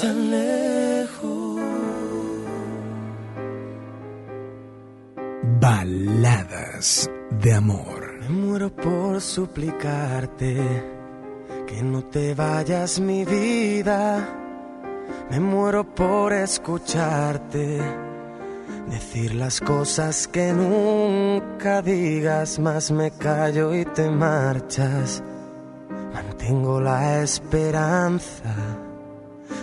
Tan lejos. Baladas de amor. Me muero por suplicarte que no te vayas mi vida. Me muero por escucharte decir las cosas que nunca digas, más me callo y te marchas. Mantengo la esperanza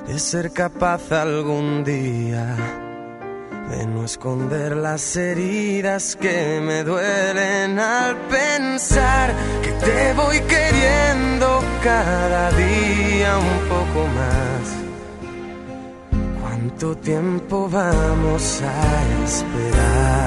de ser capaz algún día de no esconder las heridas que me duelen al pensar que te voy queriendo cada día un poco más. ¿Cuánto tiempo vamos a esperar?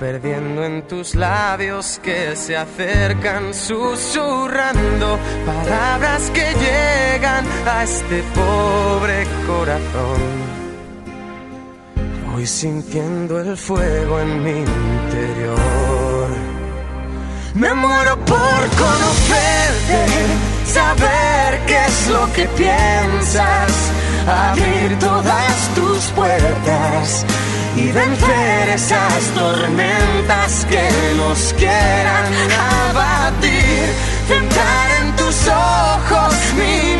perdiendo en tus labios que se acercan susurrando palabras que llegan a este pobre corazón. Voy sintiendo el fuego en mi interior. Me muero por conocerte, saber qué es lo que piensas, abrir todas tus puertas y vencer esas tormentas que nos quieran abatir. Centrar en tus ojos mi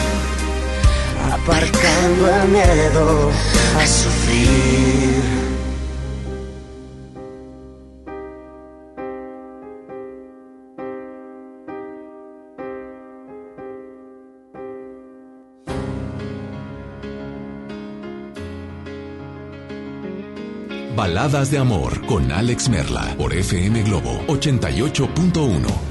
aparcando a sufrir. Baladas de Amor con Alex Merla por FM Globo 88.1.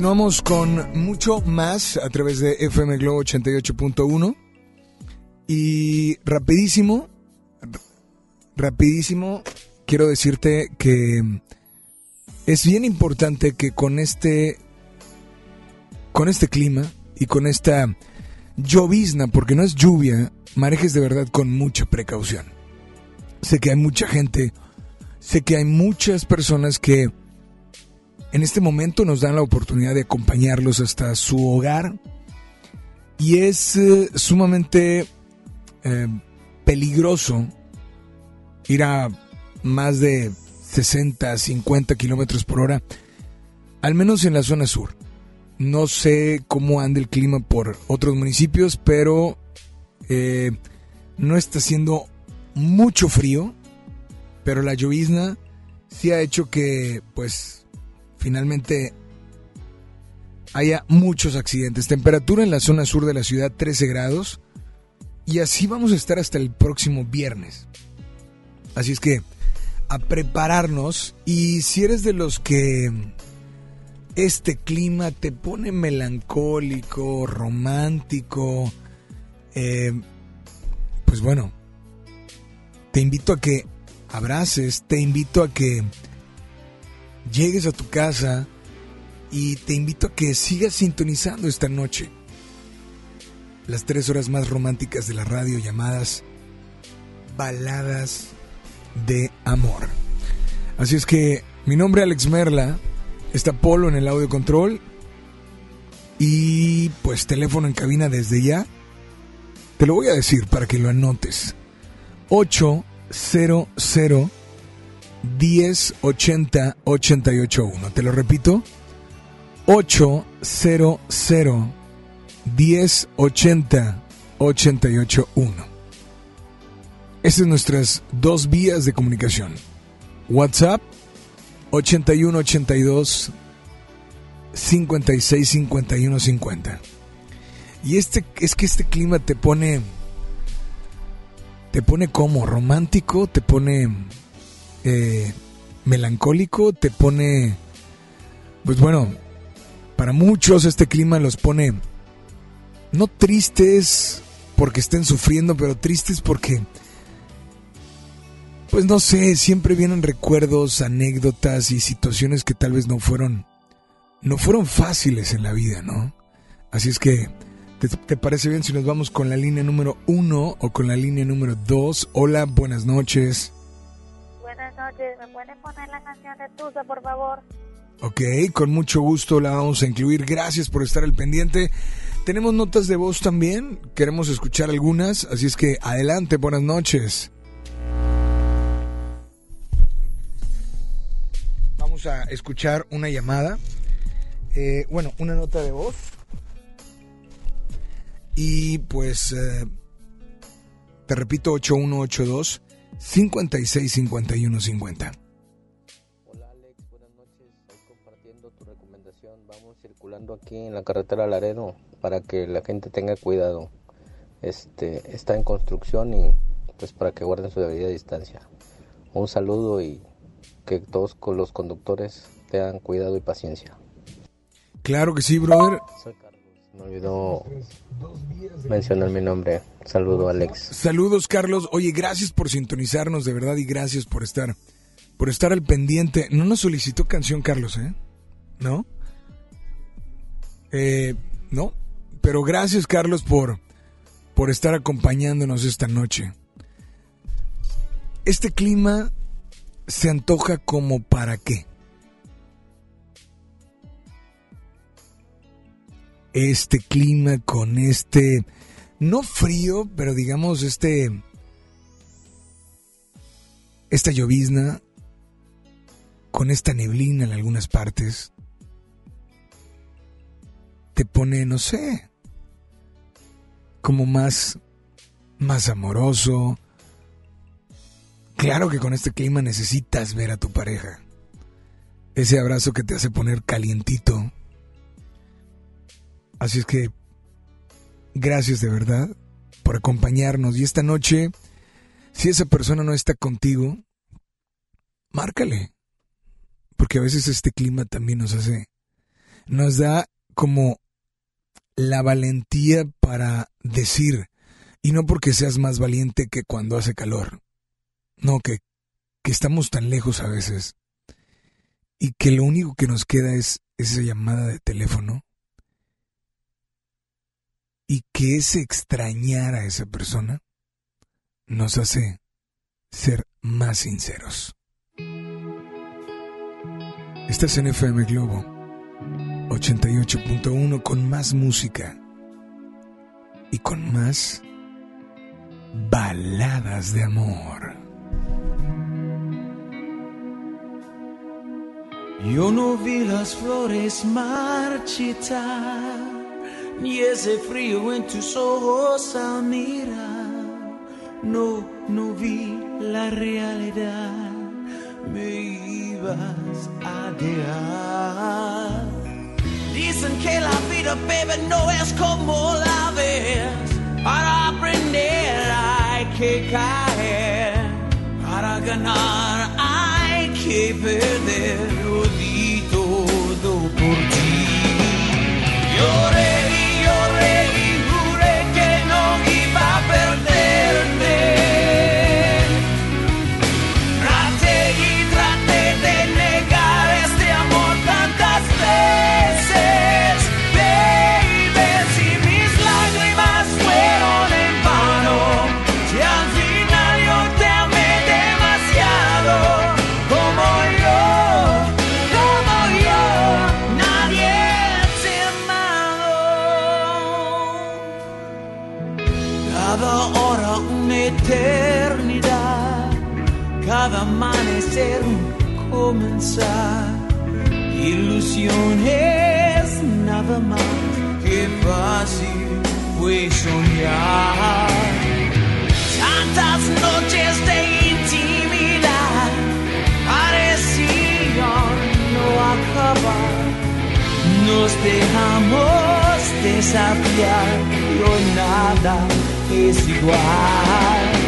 Continuamos con mucho más a través de FM Globo 88.1 y rapidísimo, rapidísimo, quiero decirte que es bien importante que con este, con este clima y con esta llovizna, porque no es lluvia, manejes de verdad con mucha precaución. Sé que hay mucha gente, sé que hay muchas personas que en este momento nos dan la oportunidad de acompañarlos hasta su hogar y es eh, sumamente eh, peligroso ir a más de 60, 50 kilómetros por hora, al menos en la zona sur. No sé cómo anda el clima por otros municipios, pero eh, no está haciendo mucho frío, pero la llovizna sí ha hecho que, pues, finalmente haya muchos accidentes. Temperatura en la zona sur de la ciudad 13 grados y así vamos a estar hasta el próximo viernes. Así es que a prepararnos y si eres de los que este clima te pone melancólico, romántico, eh, pues bueno, te invito a que abraces, te invito a que llegues a tu casa y te invito a que sigas sintonizando esta noche las tres horas más románticas de la radio llamadas Baladas de Amor. Así es que mi nombre es Alex Merla, está Polo en el audio control y pues teléfono en cabina desde ya. Te lo voy a decir para que lo anotes. 800 1080 881. Te lo repito. 800 1080 881. Esas son nuestras dos vías de comunicación. WhatsApp 8182 56 51 50. Y este es que este clima te pone te pone como romántico, te pone eh, melancólico, te pone pues bueno, para muchos este clima los pone no tristes porque estén sufriendo, pero tristes porque pues no sé, siempre vienen recuerdos, anécdotas y situaciones que tal vez no fueron no fueron fáciles en la vida, ¿no? Así es que ¿Te, parece bien si nos vamos con la línea número uno o con la línea número dos? Hola, buenas noches. Noches, ¿me pueden poner la canción de Tusa, por favor? Ok, con mucho gusto la vamos a incluir. Gracias por estar al pendiente. Tenemos notas de voz también, queremos escuchar algunas, así es que adelante, buenas noches. Vamos a escuchar una llamada, eh, bueno, una nota de voz. Y pues, eh, te repito, 8182 565150. Hola Alex, buenas noches. Estoy compartiendo tu recomendación. Vamos circulando aquí en la carretera Laredo para que la gente tenga cuidado. Este está en construcción y pues para que guarden su debida distancia. Un saludo y que todos los conductores tengan cuidado y paciencia. Claro que sí, brother. Me olvidó mencionar mi nombre. Saludo, Alex. Saludos, Carlos. Oye, gracias por sintonizarnos, de verdad, y gracias por estar, por estar al pendiente. No nos solicitó canción, Carlos, ¿eh? ¿No? Eh, no. Pero gracias, Carlos, por, por estar acompañándonos esta noche. Este clima se antoja como para qué. Este clima con este, no frío, pero digamos este, esta llovizna, con esta neblina en algunas partes, te pone, no sé, como más, más amoroso. Claro que con este clima necesitas ver a tu pareja. Ese abrazo que te hace poner calientito Así es que gracias de verdad por acompañarnos. Y esta noche, si esa persona no está contigo, márcale. Porque a veces este clima también nos hace, nos da como la valentía para decir, y no porque seas más valiente que cuando hace calor, no, que, que estamos tan lejos a veces, y que lo único que nos queda es esa llamada de teléfono y que ese extrañar a esa persona nos hace ser más sinceros. Estás en FM Globo 88.1 con más música y con más baladas de amor. Yo no vi las flores marchitar ni ese frío en tus ojos al mirar. No, no vi la realidad, me ibas a dejar. Dicen que la vida, baby, no es como la ves. Para aprender hay que caer, para ganar hay que perder. Tantas noches de intimidad parecían no acabar. Nos dejamos desafiar, pero nada es igual.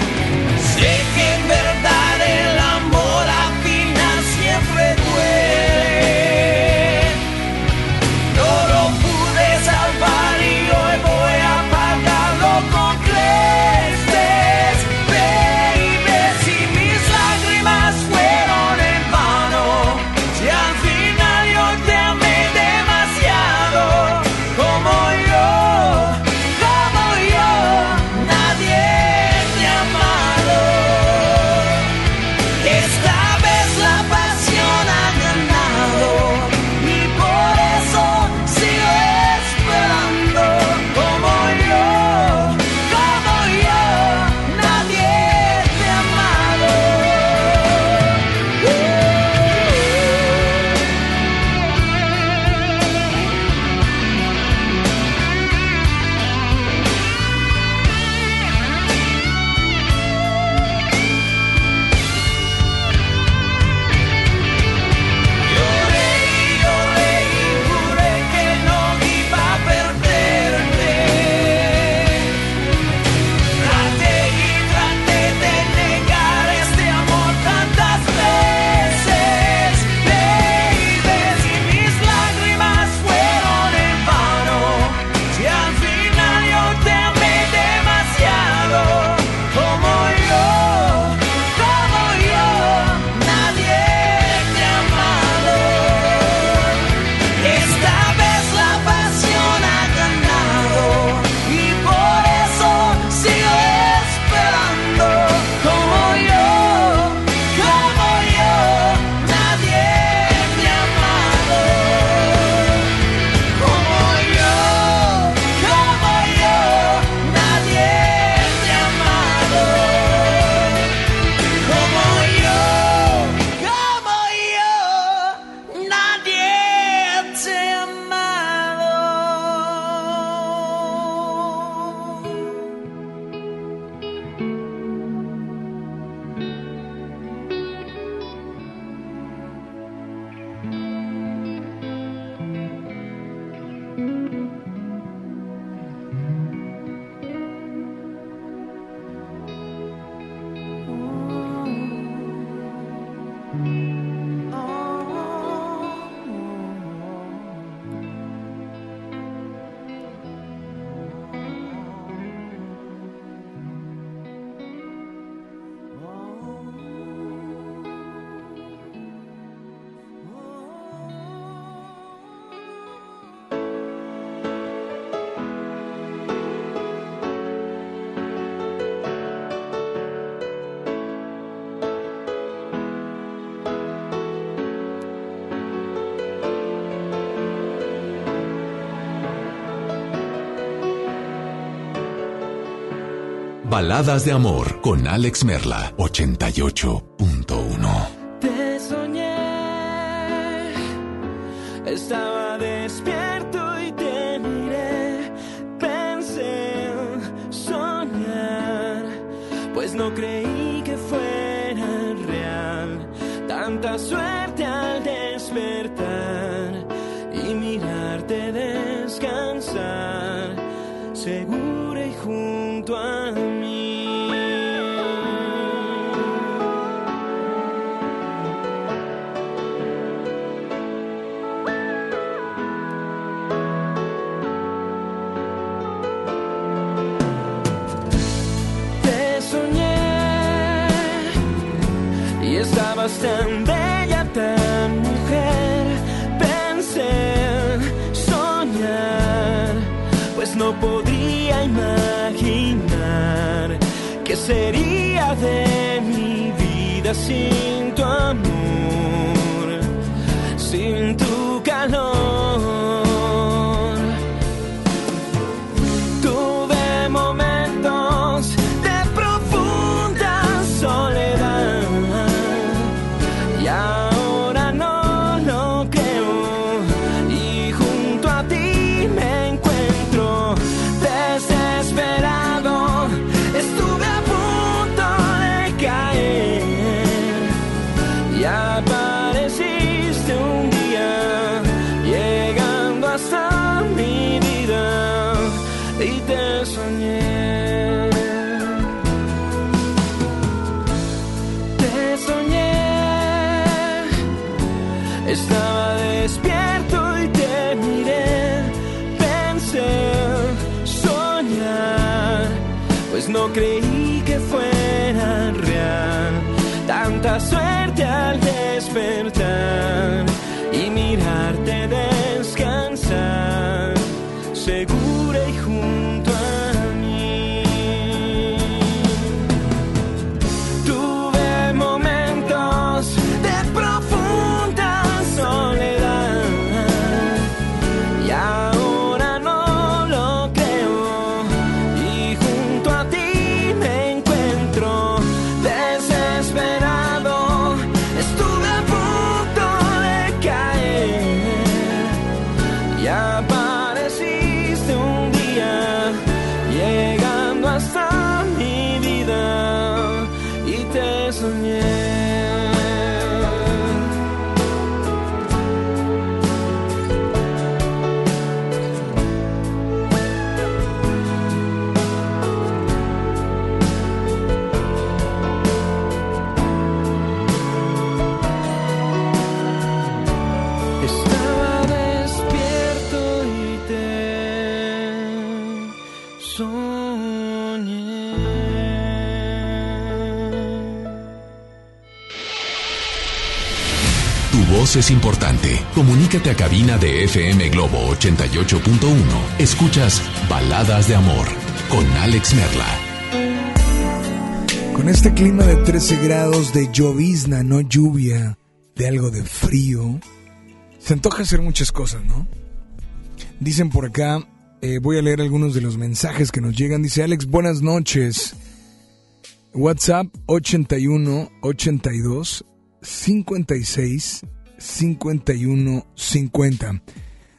Baladas de Amor con Alex Merla, 88.1. Te soñé, estaba despierto y te miré, pensé soñar, pues no creí que fuera real tanta suerte. assim. Despertar llegando hasta es importante. Comunícate a cabina de FM Globo 88.1. Escuchas Baladas de Amor con Alex Merla. Con este clima de 13 grados de llovizna, no lluvia, de algo de frío, se antoja hacer muchas cosas, ¿no? Dicen por acá, eh, voy a leer algunos de los mensajes que nos llegan. Dice Alex, buenas noches. WhatsApp 81 82 56 51 50.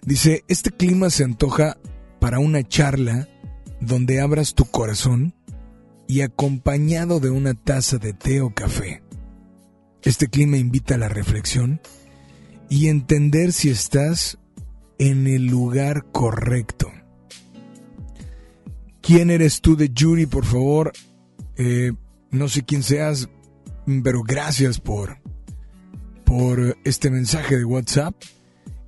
Dice, este clima se antoja para una charla donde abras tu corazón y acompañado de una taza de té o café. Este clima invita a la reflexión y entender si estás en el lugar correcto. ¿Quién eres tú de Yuri, por favor? Eh, no sé quién seas, pero gracias por, por este mensaje de WhatsApp.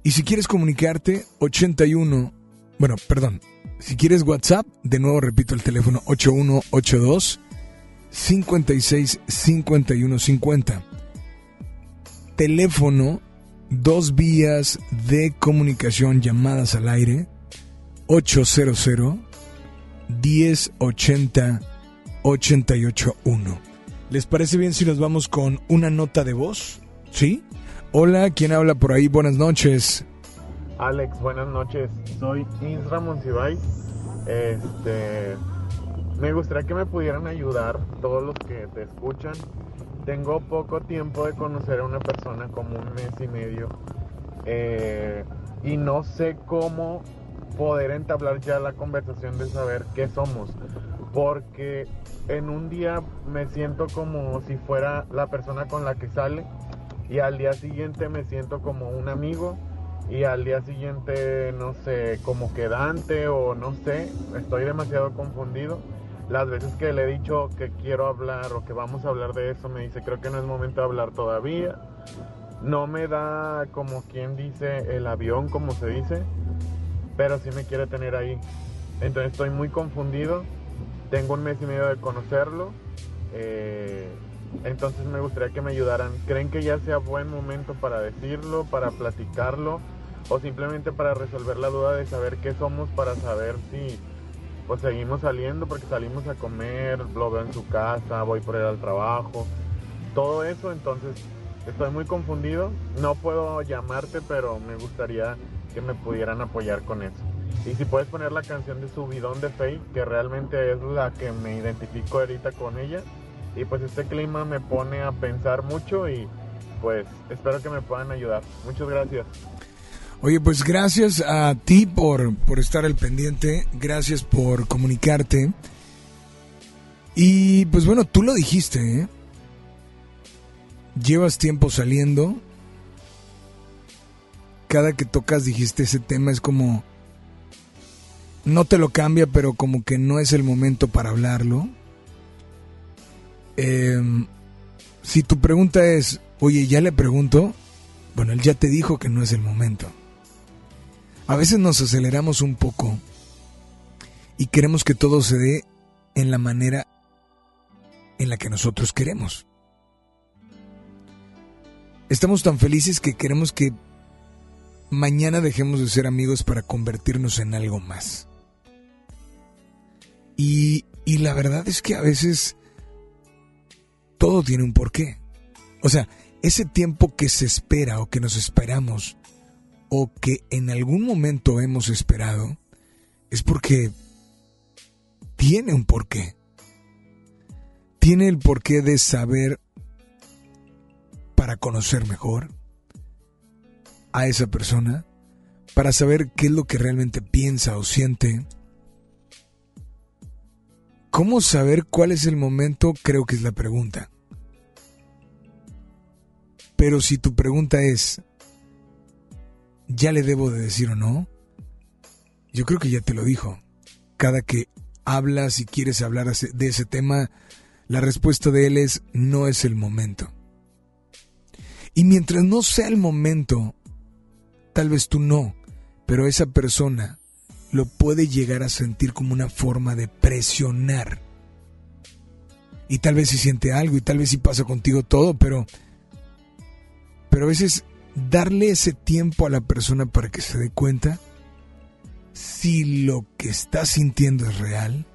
Y si quieres comunicarte, 81, bueno, perdón, si quieres WhatsApp, de nuevo repito el teléfono 8182 56 51 50. Teléfono, dos vías de comunicación llamadas al aire 800 1080 881. ¿Les parece bien si nos vamos con una nota de voz? ¿Sí? Hola, ¿quién habla por ahí? Buenas noches. Alex, buenas noches. Soy Isra Monsiváis. Este, me gustaría que me pudieran ayudar todos los que te escuchan. Tengo poco tiempo de conocer a una persona, como un mes y medio, eh, y no sé cómo poder entablar ya la conversación de saber qué somos, porque en un día me siento como si fuera la persona con la que sale y al día siguiente me siento como un amigo y al día siguiente no sé, como quedante o no sé, estoy demasiado confundido. Las veces que le he dicho que quiero hablar o que vamos a hablar de eso, me dice creo que no es momento de hablar todavía. No me da como quien dice el avión, como se dice, pero sí me quiere tener ahí. Entonces estoy muy confundido. Tengo un mes y medio de conocerlo. eh, entonces me gustaría que me ayudaran. ¿Creen que ya sea buen momento para decirlo, para platicarlo? O simplemente para resolver la duda de saber qué somos, para saber si pues seguimos saliendo, porque salimos a comer, lo veo en su casa, voy por él al trabajo. Todo eso, entonces estoy muy confundido. No puedo llamarte, pero me gustaría que me pudieran apoyar con eso. Y si puedes poner la canción de Subidón de Faye, que realmente es la que me identifico ahorita con ella. Y pues este clima me pone a pensar mucho y pues espero que me puedan ayudar. Muchas gracias. Oye, pues gracias a ti por, por estar al pendiente, gracias por comunicarte. Y pues bueno, tú lo dijiste, ¿eh? Llevas tiempo saliendo. Cada que tocas dijiste ese tema es como... No te lo cambia, pero como que no es el momento para hablarlo. Em, si tu pregunta es, oye, ya le pregunto, Bueno, él ya te dijo que no es el momento. A veces nos aceleramos un poco y queremos que todo se dé en la manera en la que nosotros queremos. Estamos tan felices que queremos que mañana dejemos de ser amigos para convertirnos en algo más. Y, y la verdad es que a veces todo tiene un porqué. O sea, ese tiempo que se espera o que nos esperamos o que en algún momento hemos esperado es porque tiene un porqué. Tiene el porqué de saber para conocer mejor a esa persona, para saber qué es lo que realmente piensa o siente. ¿Cómo saber cuál es el momento? Creo que es la pregunta. Pero si tu pregunta es, ¿ya le debo de decir o no? Yo creo que ya te lo dijo. Cada que hablas y quieres hablar de ese tema, la respuesta de él es, no es el momento. Y mientras no sea el momento, tal vez tú no, pero esa persona lo puede llegar a sentir como una forma de presionar. Y tal vez si siente algo y tal vez si pasa contigo todo, pero pero a veces darle ese tiempo a la persona para que se dé cuenta si lo que está sintiendo es real,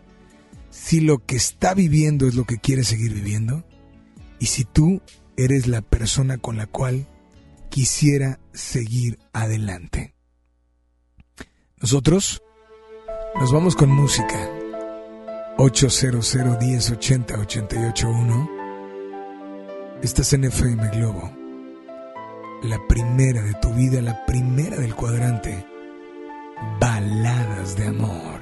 si lo que está viviendo es lo que quiere seguir viviendo y si tú eres la persona con la cual quisiera seguir adelante. Nosotros nos vamos con música. 800 1080 881 Estás en FM Globo la primera de tu vida, la primera del cuadrante. Baladas de amor.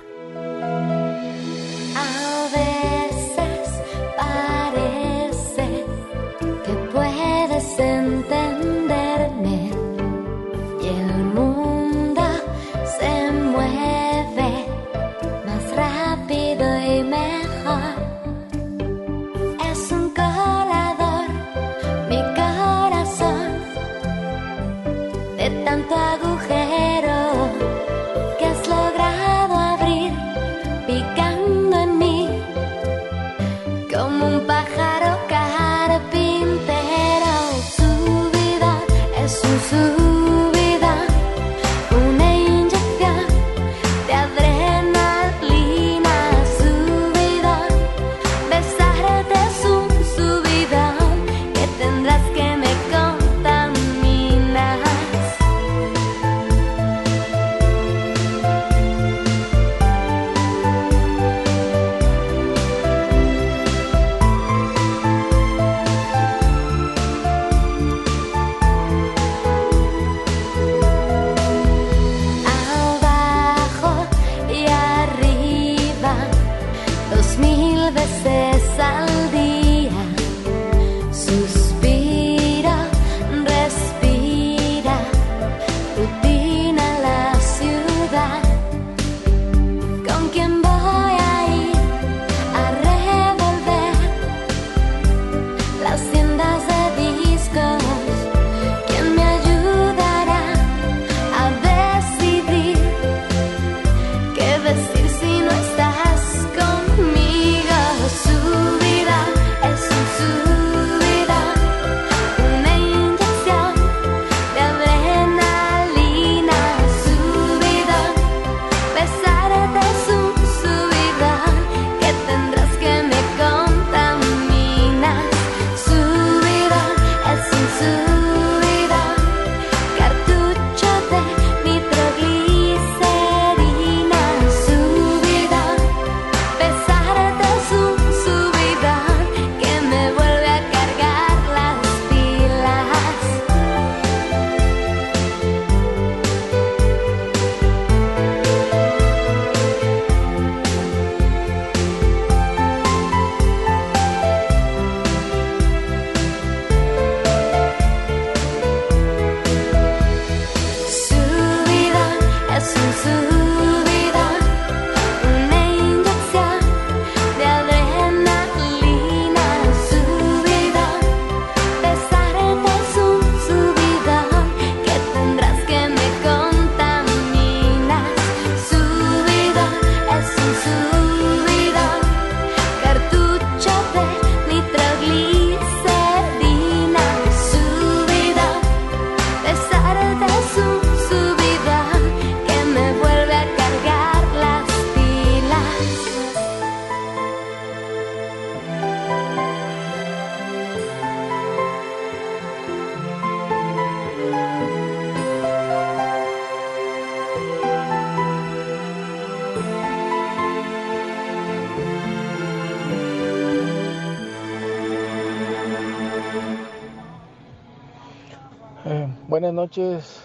noches.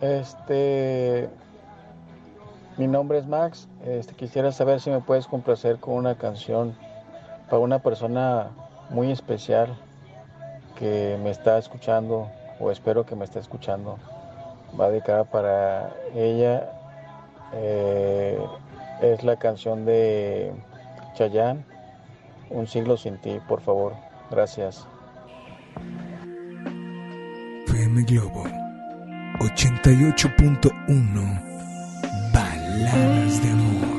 Este, mi nombre es Max. Este, quisiera saber si me puedes complacer con una canción para una persona muy especial que me está escuchando o espero que me esté escuchando. Va dedicada para ella. Eh, es la canción de Chayanne, Un siglo sin ti, por favor. Gracias. FM Globo 88.1 Baladas de Amor.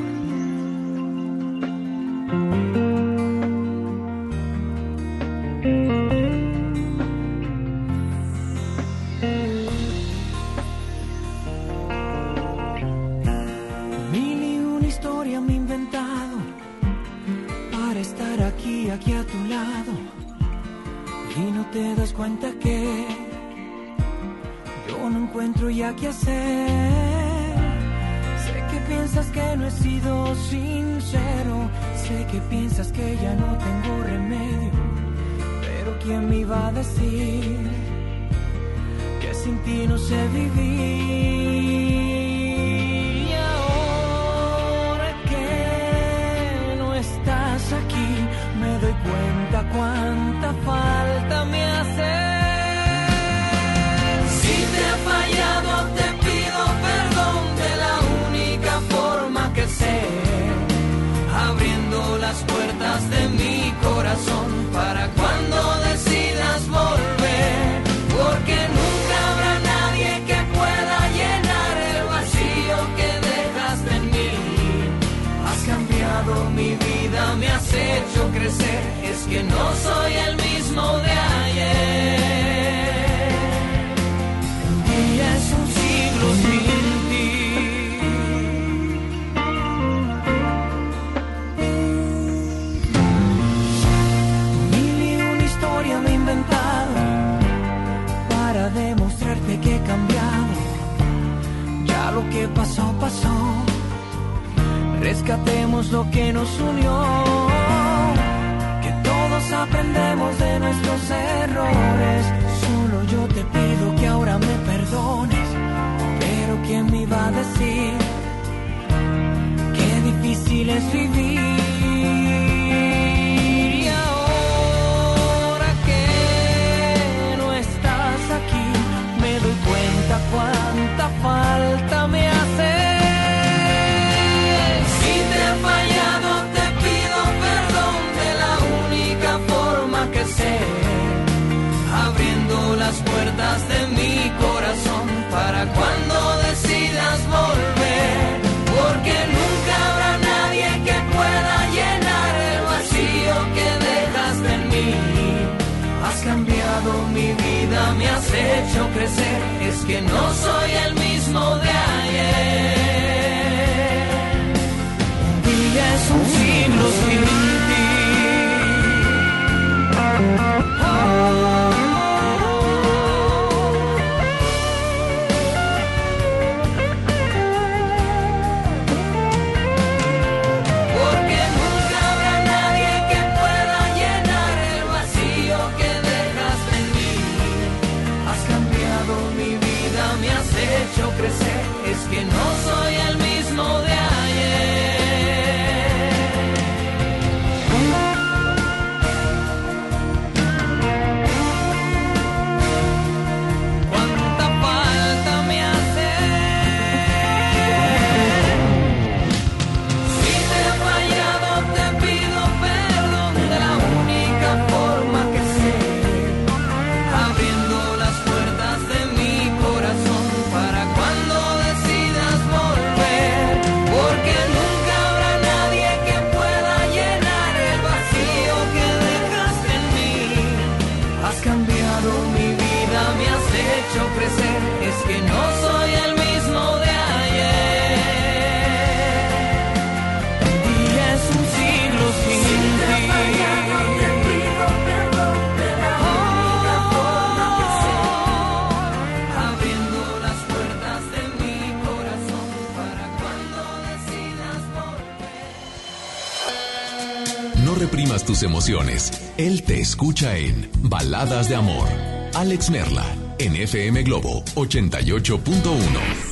emociones. Él te escucha en Baladas de Amor. Alex Merla, en FM Globo 88.1.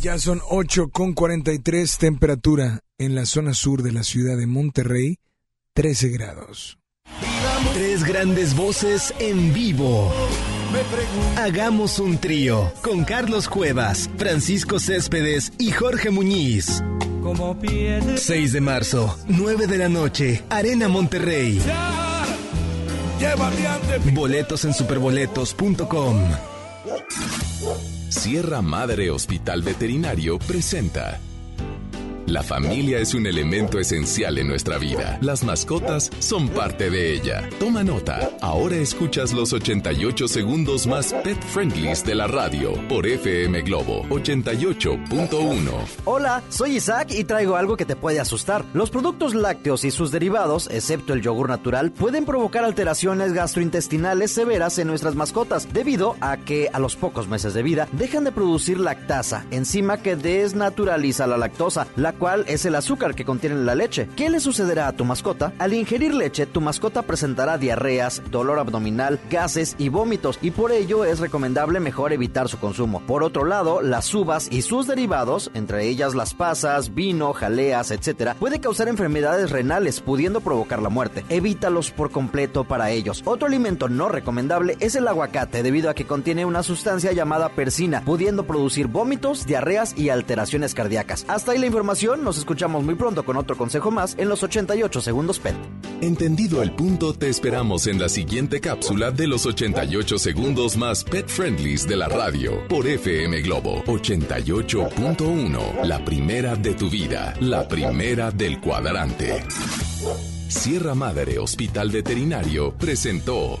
Ya son 8 con 43 temperatura en la zona sur de la ciudad de Monterrey, 13 grados. Tres grandes voces en vivo. Hagamos un trío con Carlos Cuevas, Francisco Céspedes y Jorge Muñiz. 6 de marzo, 9 de la noche, Arena Monterrey. Boletos en superboletos.com. Sierra Madre Hospital Veterinario presenta la familia es un elemento esencial en nuestra vida. Las mascotas son parte de ella. Toma nota. Ahora escuchas los 88 segundos más pet friendlies de la radio por FM Globo 88.1. Hola, soy Isaac y traigo algo que te puede asustar. Los productos lácteos y sus derivados, excepto el yogur natural, pueden provocar alteraciones gastrointestinales severas en nuestras mascotas debido a que a los pocos meses de vida dejan de producir lactasa, enzima que desnaturaliza la lactosa, la cual es el azúcar que contiene la leche. ¿Qué le sucederá a tu mascota? Al ingerir leche, tu mascota presentará diarreas, dolor abdominal, gases y vómitos, y por ello es recomendable mejor evitar su consumo. Por otro lado, las uvas y sus derivados, entre ellas las pasas, vino, jaleas, etc., puede causar enfermedades renales, pudiendo provocar la muerte. Evítalos por completo para ellos. Otro alimento no recomendable es el aguacate, debido a que contiene una sustancia llamada persina, pudiendo producir vómitos, diarreas y alteraciones cardíacas. Hasta ahí la información nos escuchamos muy pronto con otro consejo más en los 88 segundos PET. Entendido el punto, te esperamos en la siguiente cápsula de los 88 segundos más pet friendlies de la radio por FM Globo 88.1. La primera de tu vida, la primera del cuadrante. Sierra Madre Hospital Veterinario presentó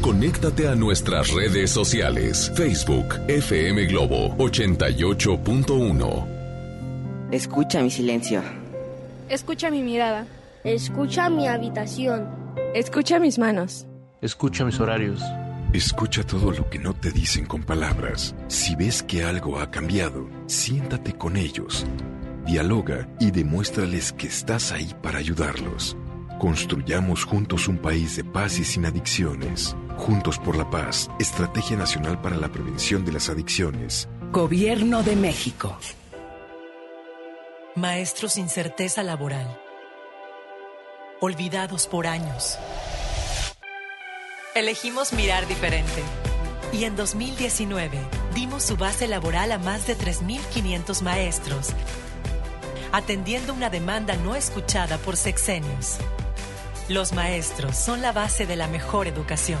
Conéctate a nuestras redes sociales. Facebook, FM Globo 88.1. Escucha mi silencio. Escucha mi mirada. Escucha mi habitación. Escucha mis manos. Escucha mis horarios. Escucha todo lo que no te dicen con palabras. Si ves que algo ha cambiado, siéntate con ellos. Dialoga y demuéstrales que estás ahí para ayudarlos. Construyamos juntos un país de paz y sin adicciones. Juntos por la Paz, Estrategia Nacional para la Prevención de las Adicciones. Gobierno de México. Maestros sin certeza laboral. Olvidados por años. Elegimos mirar diferente. Y en 2019 dimos su base laboral a más de 3.500 maestros, atendiendo una demanda no escuchada por sexenios. Los maestros son la base de la mejor educación.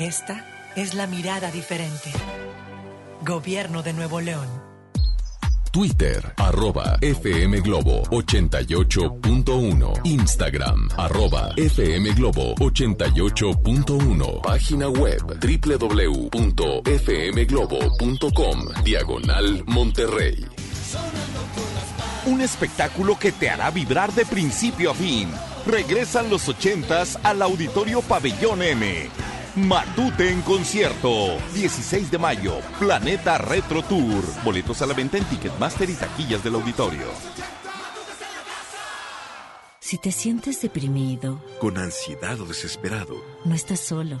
Esta es la mirada diferente. Gobierno de Nuevo León. Twitter, arroba FM Globo 88.1. Instagram, arroba FM Globo 88.1. Página web www.fmglobo.com. Diagonal Monterrey. Un espectáculo que te hará vibrar de principio a fin. Regresan los ochentas al Auditorio Pabellón M Matute en concierto. 16 de mayo, Planeta Retro Tour. Boletos a la venta en Ticketmaster y taquillas del auditorio. Si te sientes deprimido, con ansiedad o desesperado, no estás solo.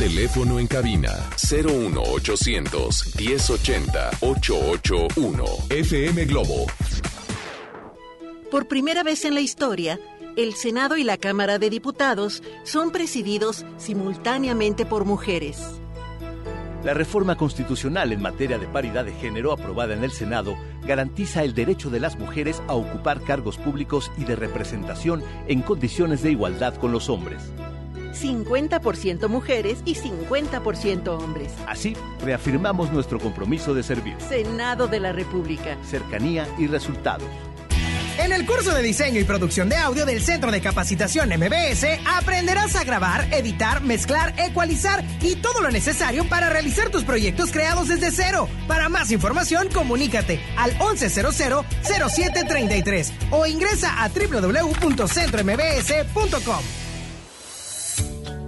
Teléfono en cabina 01800 1080 881 FM Globo. Por primera vez en la historia, el Senado y la Cámara de Diputados son presididos simultáneamente por mujeres. La reforma constitucional en materia de paridad de género aprobada en el Senado garantiza el derecho de las mujeres a ocupar cargos públicos y de representación en condiciones de igualdad con los hombres. 50% mujeres y 50% hombres. Así, reafirmamos nuestro compromiso de servir. Senado de la República. Cercanía y resultados. En el curso de diseño y producción de audio del Centro de Capacitación MBS aprenderás a grabar, editar, mezclar, ecualizar y todo lo necesario para realizar tus proyectos creados desde cero. Para más información, comunícate al 1100-0733 o ingresa a www.centrombs.com.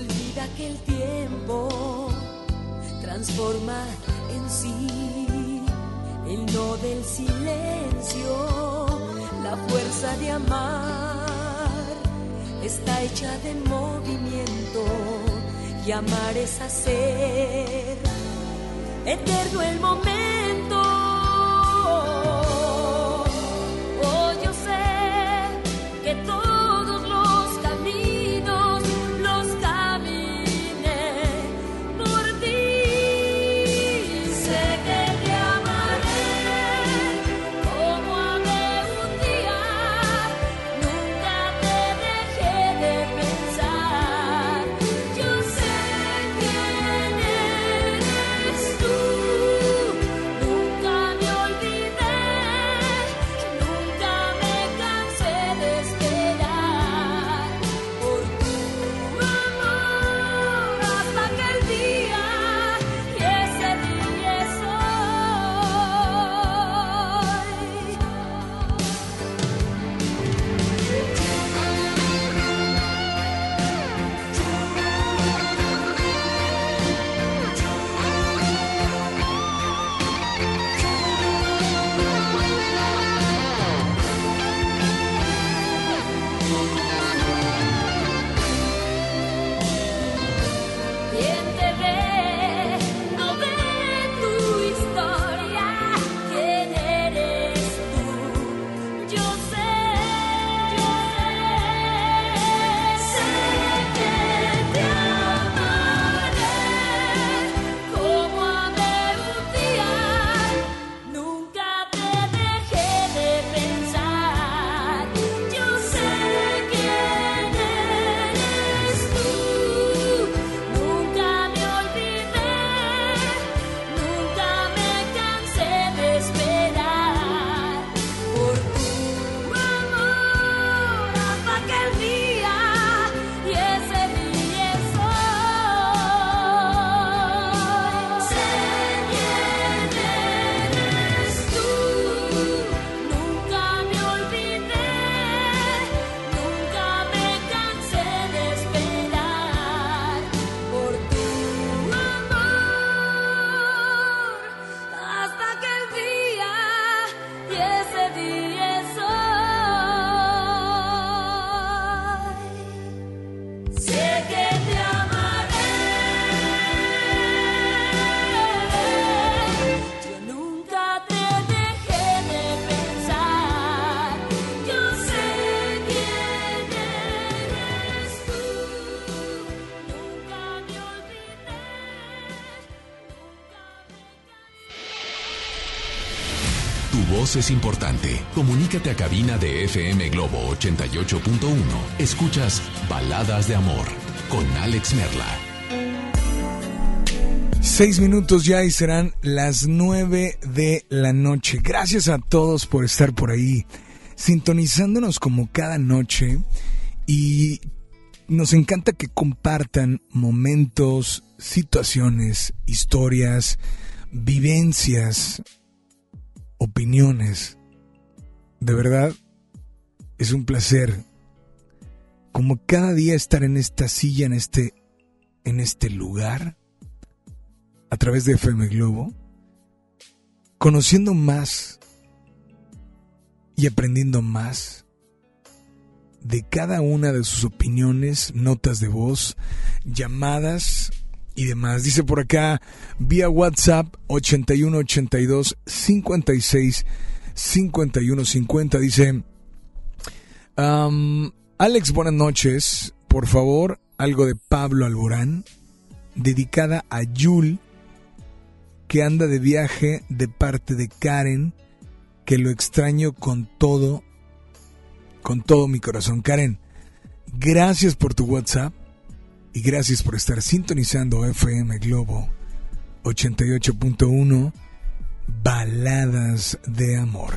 olvida que el tiempo transforma en sí el no del silencio, la fuerza de amar está hecha de movimiento y amar es hacer eterno el momento. Es importante. Comunícate a cabina de FM Globo 88.1. Escuchas Baladas de Amor con Alex Merla. Seis minutos ya y serán las nueve de la noche. Gracias a todos por estar por ahí, sintonizándonos como cada noche y nos encanta que compartan momentos, situaciones, historias, vivencias, opiniones. De verdad, es un placer como cada día estar en esta silla, en este, en este lugar, a través de FM Globo, conociendo más y aprendiendo más de cada una de sus opiniones, notas de voz, llamadas y demás. Dice por acá, vía WhatsApp 8182 56 51 50. Dice, Alex, buenas noches. Por favor, algo de Pablo Alborán, dedicada a Yul, que anda de viaje de parte de Karen, que lo extraño con todo con todo mi corazón. Karen, gracias por tu WhatsApp y gracias por estar sintonizando FM Globo 88.1 Baladas de Amor.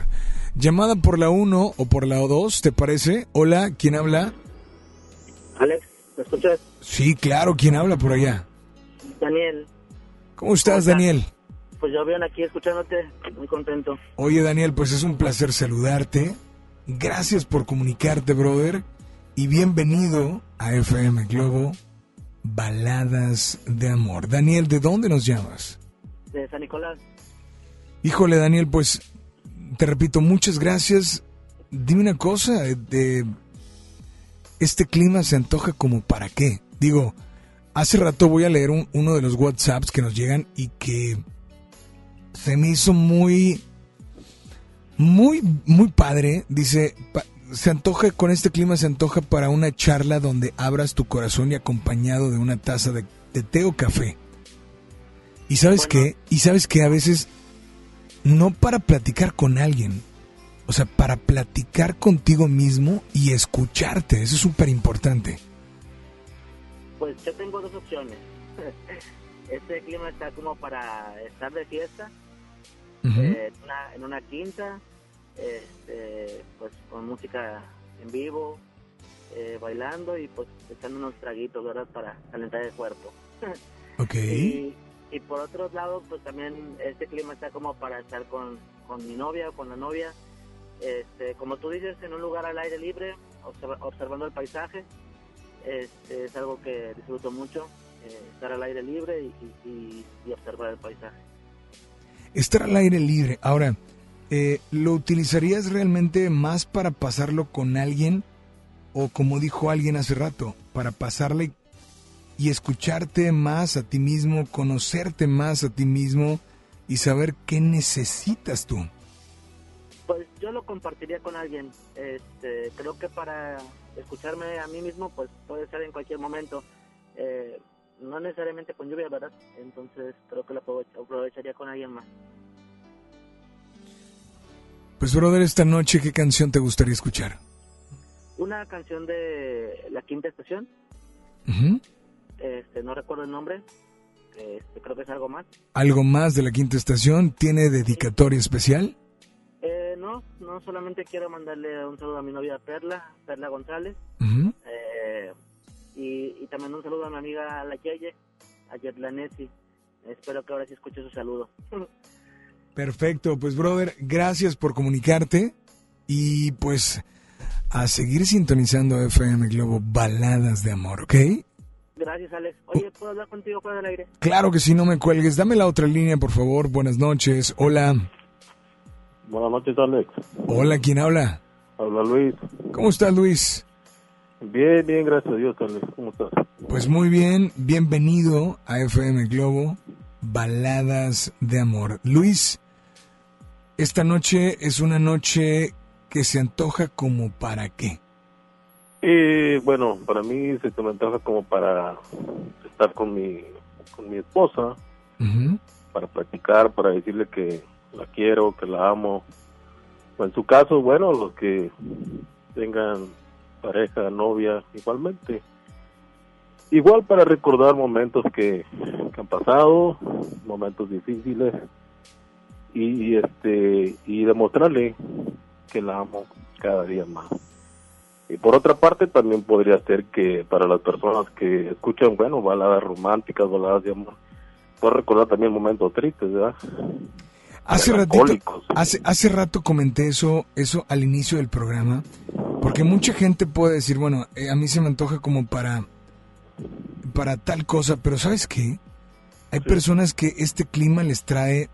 Llamada por la 1 o por la 2, ¿te parece? Hola, ¿quién habla? Alex, ¿me escuchas? Sí, claro, ¿quién habla por allá? Daniel. ¿Cómo estás, Daniel? Pues yo bien aquí escuchándote, muy contento. Oye, Daniel, pues es un placer saludarte. Gracias por comunicarte, brother. Y bienvenido a FM Globo Baladas de Amor. Daniel, ¿de dónde nos llamas? De San Nicolás. Híjole, Daniel, pues te repito, muchas gracias. Dime una cosa, de este clima se antoja como para qué. Digo, hace rato voy a leer uno de los WhatsApps que nos llegan y que se me hizo muy muy, muy padre. Dice, se antoja, con este clima se antoja para una charla donde abras tu corazón y acompañado de una taza de, té o café. Y sabes qué, y sabes que a veces no para platicar con alguien, o sea, para platicar contigo mismo y escucharte, eso es súper importante. Pues yo tengo dos opciones. Este clima está como para estar de fiesta eh, en, una, quinta, este, pues con música en vivo, eh, bailando y pues echando unos traguitos, ¿verdad? Para calentar el cuerpo. Ok. y, por otro lado, pues también este clima está como para estar con, con mi novia o con la novia, este, como tú dices, en un lugar al aire libre, observando el paisaje. Este, es algo que disfruto mucho, eh, estar al aire libre y observar el paisaje estar al aire libre. Ahora, eh, ¿lo utilizarías realmente más para pasarlo con alguien o como dijo alguien hace rato, para pasarle y escucharte más a ti mismo, conocerte más a ti mismo y saber qué necesitas tú? Pues yo lo compartiría con alguien. Este, creo que para escucharme a mí mismo, pues puede ser en cualquier momento. Eh, no necesariamente con lluvia, ¿verdad? Entonces creo que la aprovecharía con alguien más. Pues brother, esta noche, ¿qué canción te gustaría escuchar? Una canción de La Quinta Estación. este, no recuerdo el nombre. Este, creo que es algo más. ¿Algo más de La Quinta Estación? ¿Tiene dedicatoria especial? Eh, no, no, solamente quiero mandarle un saludo a mi novia Perla, Perla González. eh, y, también un saludo a mi amiga La Yeye, a Yetlanesi. Espero que ahora sí escuche su saludo. Perfecto, pues brother, gracias por comunicarte y pues a seguir sintonizando FM Globo Baladas de Amor, ¿ok? Gracias, Alex. Oye, ¿puedo hablar contigo fuera del aire? Claro que sí, no me cuelgues. Dame la otra línea, por favor. Buenas noches. Hola. Buenas noches, Alex. Hola, ¿quién habla? Habla Luis. ¿Cómo estás, Luis? Bien, bien, gracias a Dios, ¿Cómo estás? Pues muy bien, bienvenido a FM Globo, Baladas de Amor. Luis, esta noche es una noche que se antoja como para qué. Eh, bueno, para mí se me antoja como para estar con mi, con mi esposa, para platicar, para decirle que la quiero, que la amo, en su caso, bueno, los que tengan pareja, novia, igualmente. Igual para recordar momentos que, que han pasado, momentos difíciles y, este y demostrarle que la amo cada día más. Y por otra parte también podría ser que para las personas que escuchan, bueno, baladas románticas, baladas de amor, puedo recordar también momentos tristes, ¿verdad? Hace ratito, hace, hace rato comenté eso, eso al inicio del programa, porque mucha gente puede decir, bueno, eh, a mí se me antoja como para, para tal cosa, pero ¿sabes qué? Hay personas que este clima les trae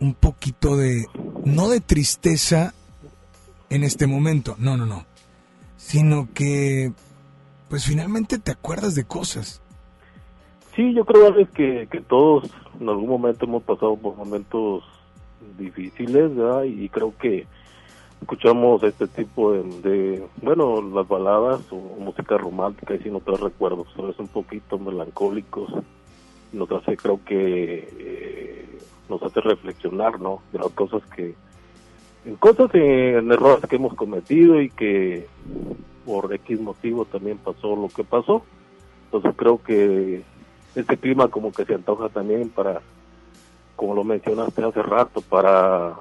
un poquito de, no de tristeza en este momento, no, no, no, sino que, pues finalmente te acuerdas de cosas. Sí, yo creo que, que todos en algún momento hemos pasado por momentos difíciles, ¿verdad? Y creo que escuchamos este tipo de, bueno, las baladas o música romántica y sin otros recuerdos, es un poquito melancólicos, nos creo que eh, nos hace reflexionar, ¿no? De las cosas que, en cosas, en errores que hemos cometido y que por X motivo también pasó lo que pasó. Entonces creo que este clima como que se antoja también para, como lo mencionaste hace rato, para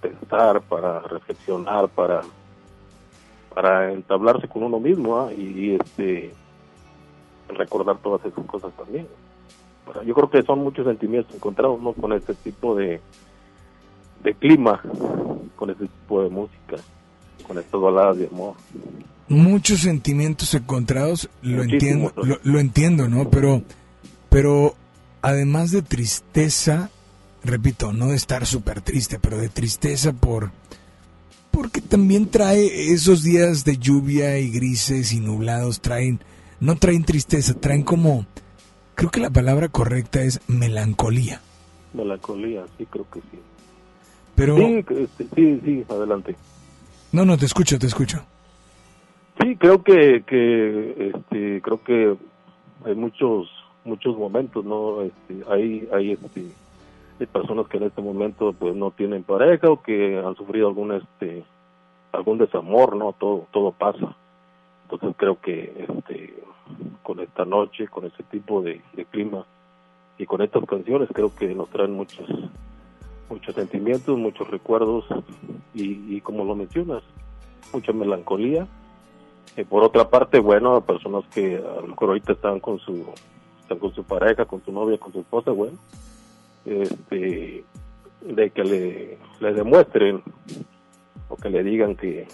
pensar, para reflexionar, para para entablarse con uno mismo ¿ah? y, este recordar todas esas cosas también. Yo creo que son muchos sentimientos encontrados ¿no? con este tipo de, de clima, con este tipo de música, con estas baladas de amor. Muchos sentimientos encontrados, lo entiendo, lo, lo, entiendo, ¿no? Pero, pero además de tristeza, repito, no de estar súper triste, pero de tristeza por... Porque también trae esos días de lluvia y grises y nublados, traen, no traen tristeza, traen como, creo que la palabra correcta es melancolía. Melancolía, sí, creo que sí. Pero... Sí, este, sí, sí, adelante. No, no, te escucho, te escucho. Sí, creo que, que este, creo que hay muchos, muchos momentos, ¿no? Este, hay, hay, este, hay personas que en este momento pues no tienen pareja o que han sufrido algún este algún desamor no todo todo pasa entonces creo que este con esta noche con ese tipo de, clima y con estas canciones creo que nos traen muchos muchos sentimientos muchos recuerdos y, como lo mencionas mucha melancolía y por otra parte bueno personas que a lo mejor ahorita están con su están con su pareja con su novia con su esposa bueno este, de que le, le demuestren o que le digan que,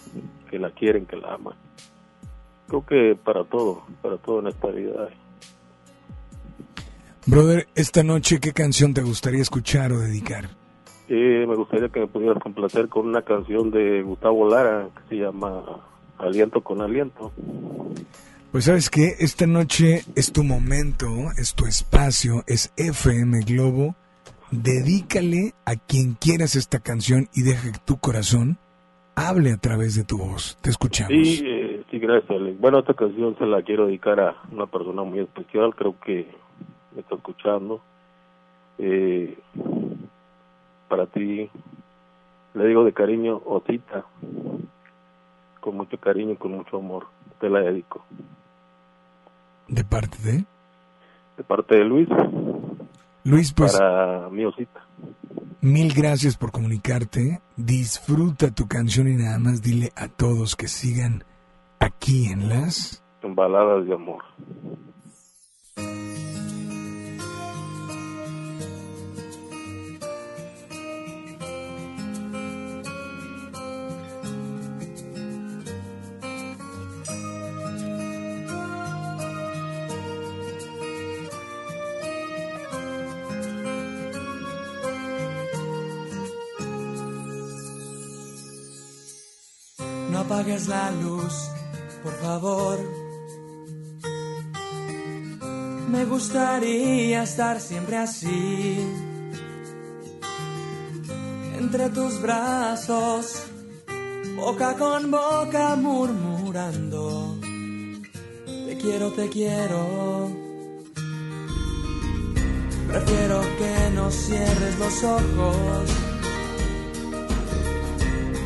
que la quieren, que la aman. Creo que para todo, para todo en esta vida. Brother, esta noche, ¿qué canción te gustaría escuchar o dedicar? Eh, me gustaría que me pudieras complacer con una canción de Gustavo Lara que se llama Aliento con Aliento. Pues sabes que esta noche es tu momento, es tu espacio, es FM Globo dedícale a quien quieras esta canción y deja que tu corazón hable a través de tu voz. Te escuchamos. Sí, sí, gracias. Bueno, esta canción se la quiero dedicar a una persona muy especial, creo que me está escuchando. Eh, para ti, le digo de cariño, Otita, con mucho cariño y con mucho amor, te la dedico. ¿De parte de? De parte de Luis. Luis, pues... Para mi osita. Mil gracias por comunicarte. Disfruta tu canción y nada más dile a todos que sigan aquí en las... En baladas de amor. apagues la luz, por favor. Me gustaría estar siempre así, entre tus brazos, boca con boca murmurando, te quiero, te quiero. Prefiero que no cierres los ojos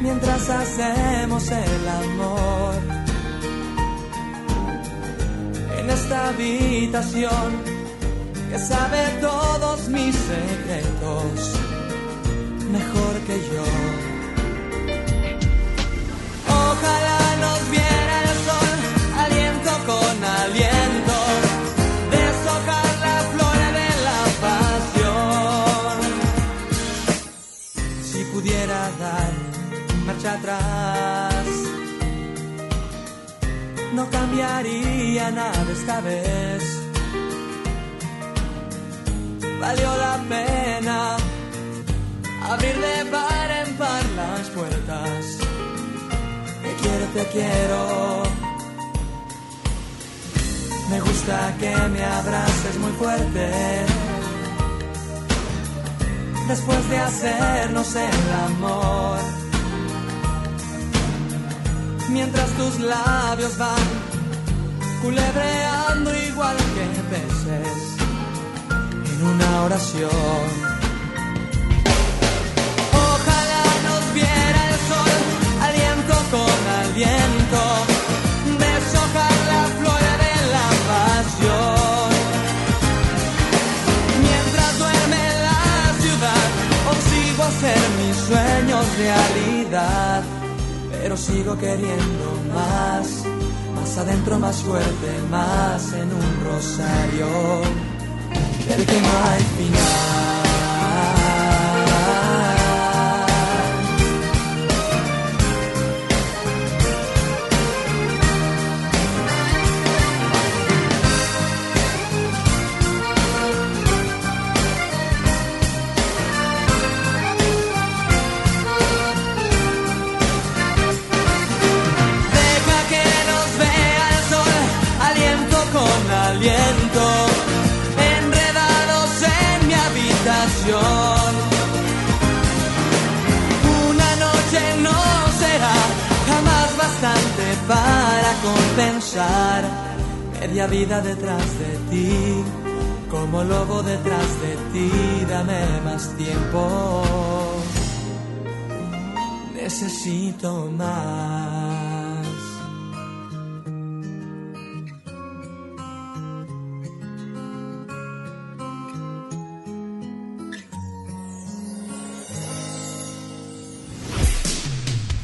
mientras hacemos el amor. Esta habitación que sabe todos mis secretos mejor que yo. Ojalá cambiaría nada esta vez. Valió la pena abrir de par en par las puertas. Te quiero, te quiero. Me gusta que me abraces muy fuerte. Después de hacernos el amor. Mientras tus labios van culebreando igual que peces en una oración. viera el sol, aliento con aliento, deshojar la flor de la pasión. Mientras duerme la ciudad, consigo hacer mis sueños realidad, pero sigo queriendo más, más adentro, más fuerte, más en un rosario del que no hay final. Media vida detrás de ti. Como lobo detrás de ti, dame más tiempo. Necesito más.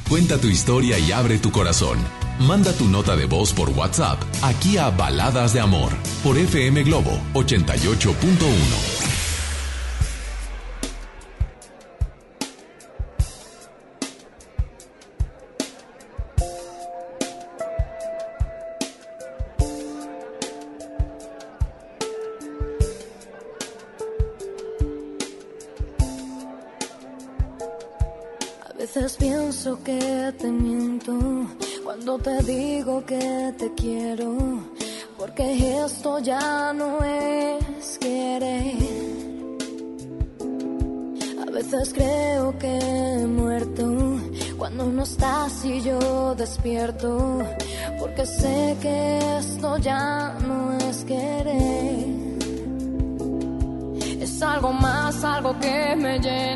Cuenta tu historia y abre tu corazón. Manda tu nota de voz por WhatsApp aquí a Baladas de Amor por FM Globo 88.1. sé que esto ya no es querer. Es algo más, algo que me llena,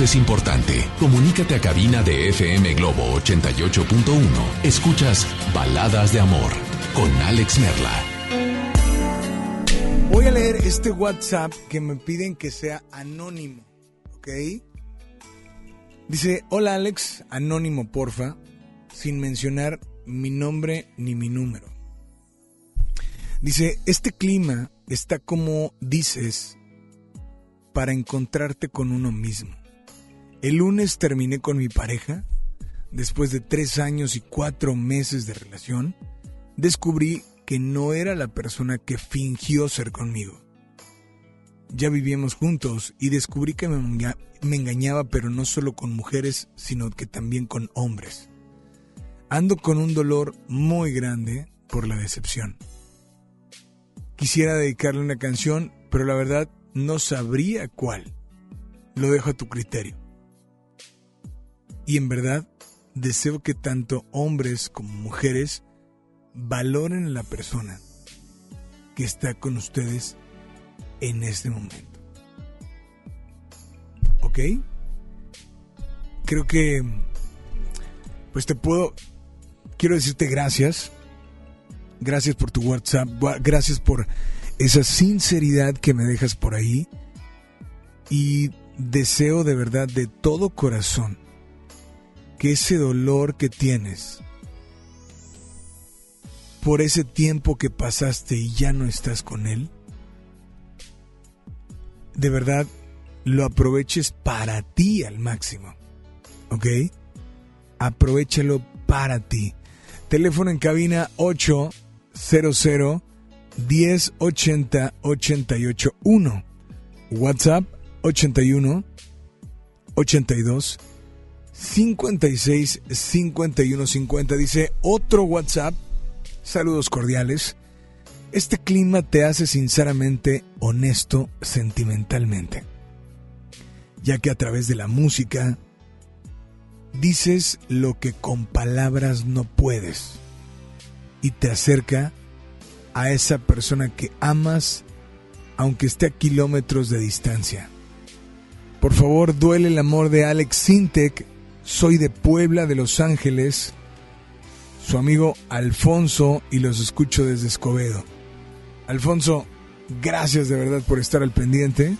es importante. Comunícate a cabina de FM Globo 88.1. Escuchas Baladas de Amor con Alex Merla. Voy a leer este WhatsApp que me piden que sea anónimo, ¿ok? Dice, hola Alex, anónimo porfa, sin mencionar mi nombre ni mi número. Dice, este clima está como dices para encontrarte con uno mismo. El lunes terminé con mi pareja. Después de tres años y cuatro meses de relación, descubrí que no era la persona que fingió ser conmigo. Ya vivíamos juntos y descubrí que me, enga- me engañaba, pero no solo con mujeres, sino que también con hombres. Ando con un dolor muy grande por la decepción. Quisiera dedicarle una canción, pero la verdad no sabría cuál. Lo dejo a tu criterio. Y en verdad, deseo que tanto hombres como mujeres valoren a la persona que está con ustedes en este momento. ¿Ok? Creo que, pues te puedo, quiero decirte gracias. Gracias por tu WhatsApp. Gracias por esa sinceridad que me dejas por ahí. Y deseo de verdad, de todo corazón, que ese dolor que tienes por ese tiempo que pasaste y ya no estás con él, de verdad lo aproveches para ti al máximo. ¿Ok? Aprovechalo para ti. Teléfono en cabina 800 1080 881. WhatsApp 81 82 56 51 50. Dice otro WhatsApp. Saludos cordiales. Este clima te hace sinceramente honesto sentimentalmente, ya que a través de la música dices lo que con palabras no puedes y te acerca a esa persona que amas aunque esté a kilómetros de distancia. Por favor, duele el amor de Alex Sintek. Soy de Puebla, de Los Ángeles. Su amigo Alfonso y los escucho desde Escobedo. Alfonso, gracias de verdad por estar al pendiente.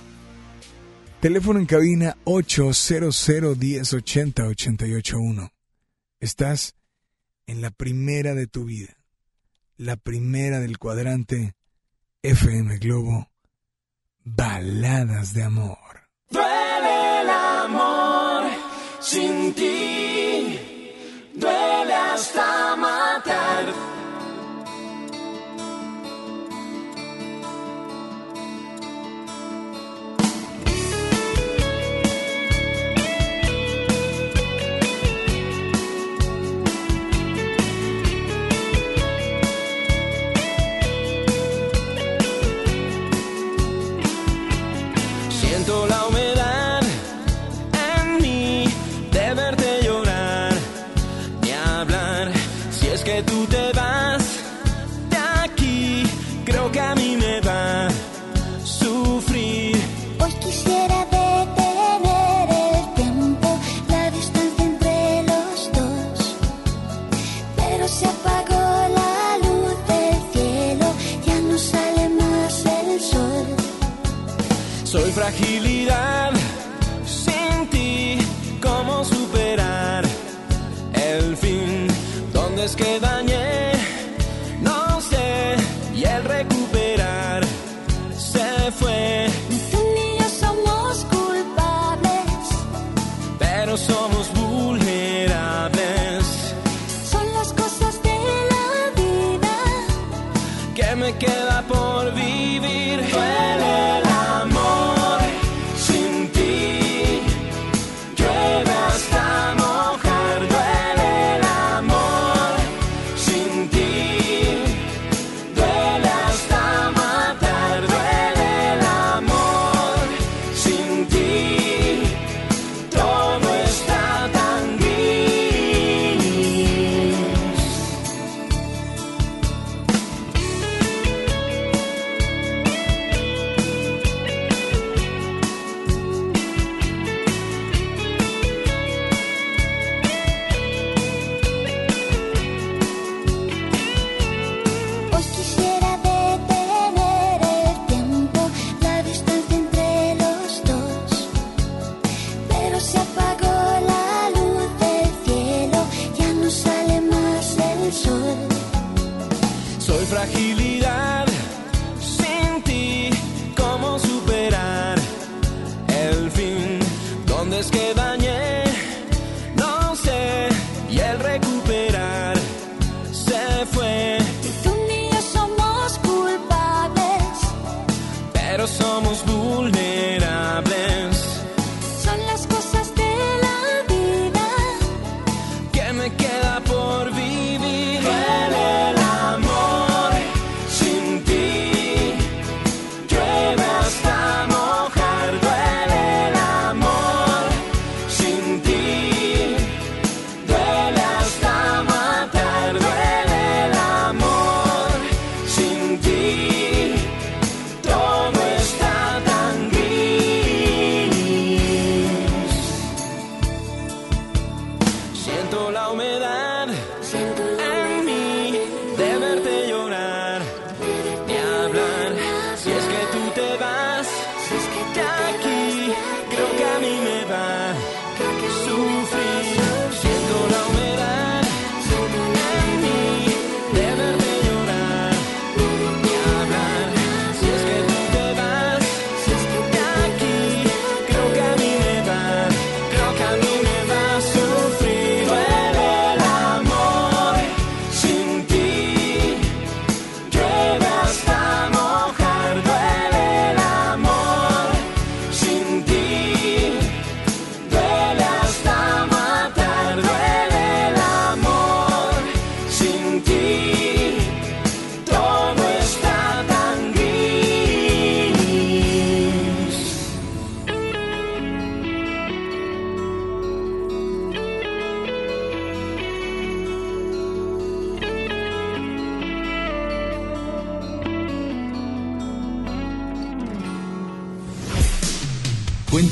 Teléfono en cabina 800 1080 881. Estás en la primera de tu vida. La primera del cuadrante FM Globo. Baladas de amor. Duele el amor sin ti,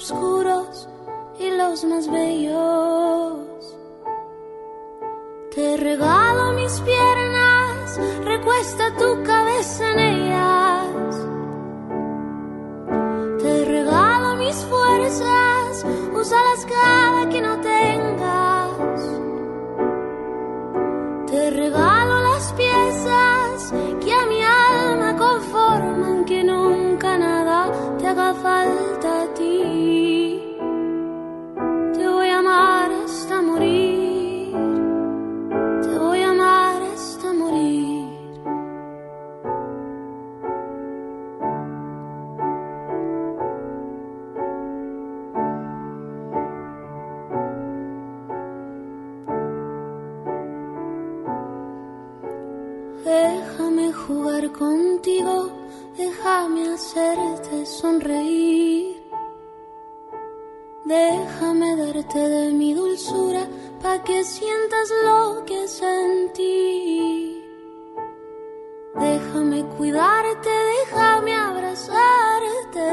obscuro. sientas lo que sentí. Déjame cuidarte, déjame abrazarte.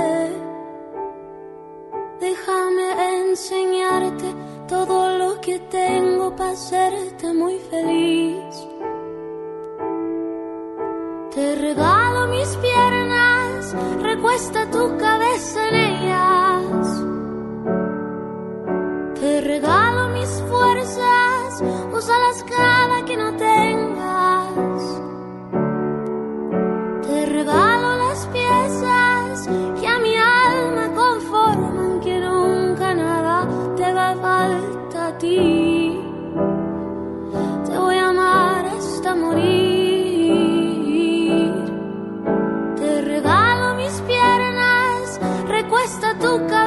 Déjame enseñarte todo lo que tengo para hacerte muy feliz. Te regalo mis piernas, recuesta tu cabeza en ellas. Te regalo fuerzas, úsalas cada que no tengas. Te regalo las piezas que a mi alma conforman, que nunca nada te va a falta a ti. Te voy a amar hasta morir. Te regalo mis piernas, recuesta tu cabeza.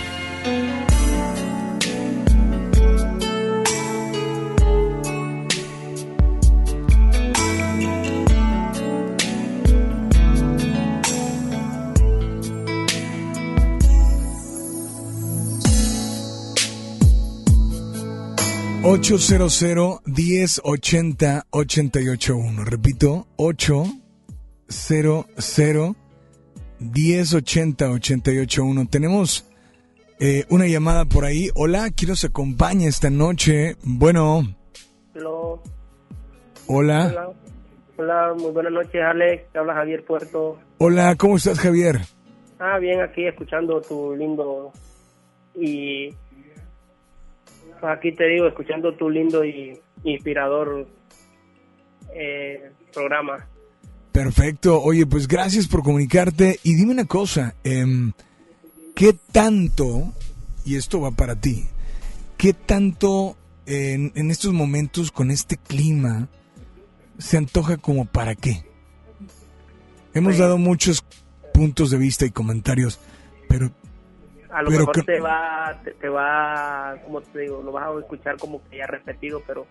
...800 1080 881 Repito, 800 1080 881 Tenemos eh, una llamada por ahí. Hola, quiero se acompañe esta noche. Bueno. Hello. Hola. Hola. Hola, muy buenas noches, Alex. Te habla Javier Puerto. Hola, ¿cómo estás, Javier? Ah, bien, aquí escuchando tu lindo y pues aquí te digo, escuchando tu lindo y inspirador eh, programa. Perfecto. Oye, pues gracias por comunicarte. Y dime una cosa, em, ¿qué tanto, y esto va para ti, qué tanto en, en estos momentos con este clima se antoja como para qué? Hemos dado muchos puntos de vista y comentarios, pero A lo Pero mejor que- te va, te, te va, como te digo, lo vas a escuchar como que ya repetido, pero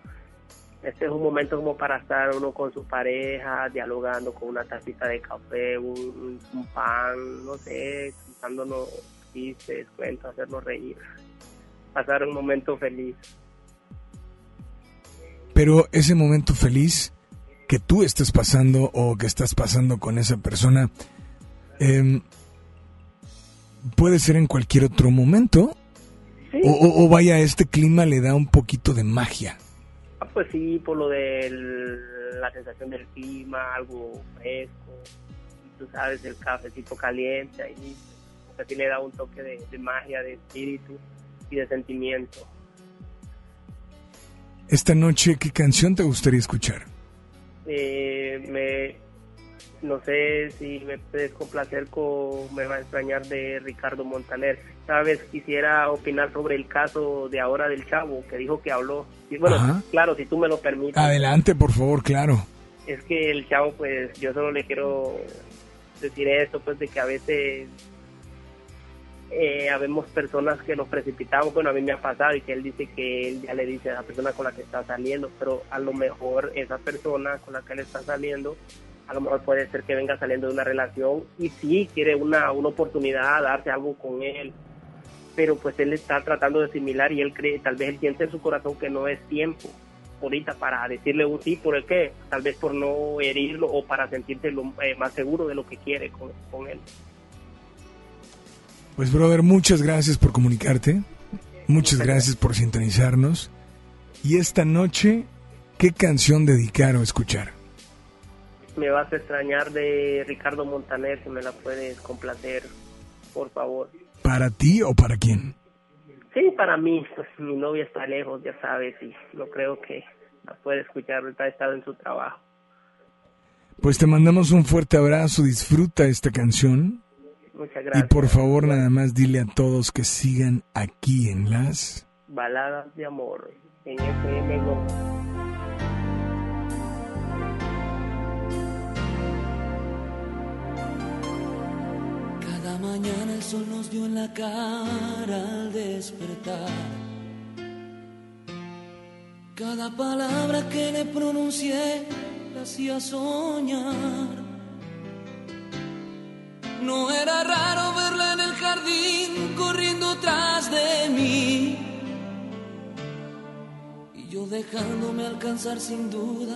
este es un momento como para estar uno con su pareja, dialogando con una tacita de café, un, un pan, no sé, contándonos chistes, cuentos, hacernos reír, pasar un momento feliz. Pero ese momento feliz que tú estás pasando o que estás pasando con esa persona em, puede ser en cualquier otro momento. O, o- o vaya, este clima le da un poquito de magia. Ah, pues sí, por lo de la sensación del clima, algo fresco, tú sabes, el cafecito caliente, ahí como que sí le da un toque de, de magia, de espíritu y de sentimiento. Esta noche, ¿qué canción te gustaría escuchar? Eh, me, no sé si me puedes complacer con Me va a extrañar de Ricardo Montaner. Sabes, quisiera opinar sobre el caso de ahora del chavo que dijo que habló. Y bueno, Ajá. claro, si tú me lo permites. Adelante, por favor, claro. es que el chavo pues yo solo le quiero decir esto pues de que a veces eh, habemos personas que nos precipitamos bueno a mí me ha pasado y que él dice que él ya le dice a la persona con la que está saliendo pero a lo mejor esa persona con la que él está saliendo a lo mejor puede ser que venga saliendo de una relación y sí quiere una, una oportunidad darse algo con él pero pues él está tratando de asimilar y él cree, tal vez él siente en su corazón que no es tiempo ahorita para decirle un sí, ¿por qué? Tal vez por no herirlo o para sentirse lo, eh, más seguro de lo que quiere con, con él. Pues, brother, muchas gracias por comunicarte. Muchas gracias por sintonizarnos. Y esta noche, ¿qué canción dedicar o escuchar? Me vas a extrañar de Ricardo Montaner, si me la puedes complacer, por favor. ¿Para ti o para quién? Sí, para mí, pues mi novia está lejos, ya sabes, y no creo que la pueda escuchar, ha estado en su trabajo. Pues te mandamos un fuerte abrazo, disfruta esta canción. Muchas Y gracias. por favor, nada más dile a todos que sigan aquí en las... Baladas de amor en FM Cada mañana el sol nos dio en la cara al despertar. Cada palabra que le pronuncié la hacía soñar. No era raro verla en el jardín corriendo tras de mí. Y yo dejándome alcanzar sin duda,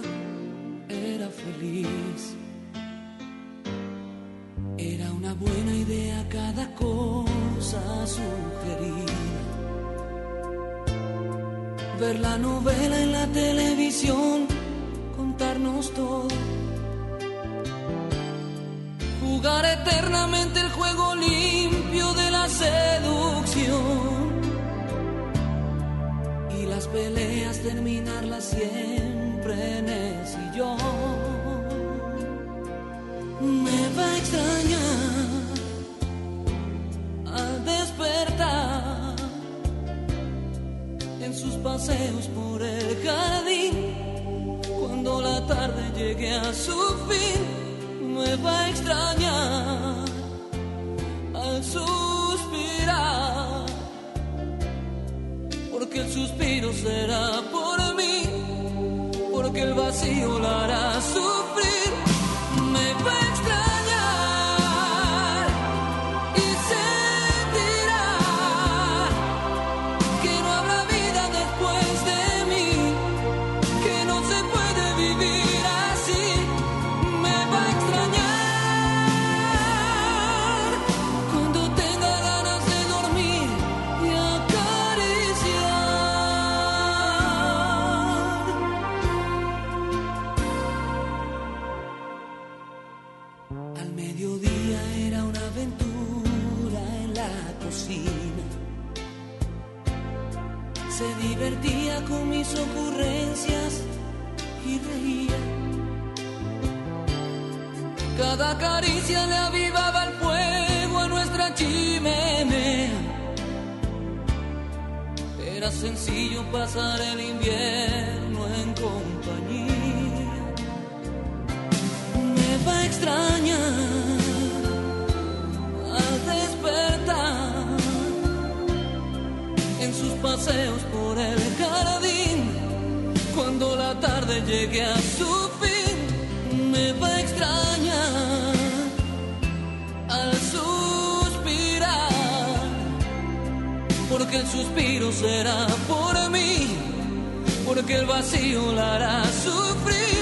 era feliz. Era una buena idea cada cosa sugerida. Ver la novela en la televisión, contarnos todo. Jugar eternamente el juego limpio de la seducción. Y las peleas terminarlas siempre en el sillón me va a extrañar al despertar en sus paseos por el jardín cuando la tarde llegue a su fin, me va a extrañar al suspirar. Porque el suspiro será por mí, porque el vacío la hará sufrir. Ocurrencias y reía. Cada caricia le avivaba el fuego a nuestra chimenea. Era sencillo pasar el invierno en compañía. Me va a extrañar al despertar en sus paseos por el. Cuando la tarde llegue a su fin, me va a extrañar al suspirar. Porque el suspiro será por mí, porque el vacío la hará sufrir.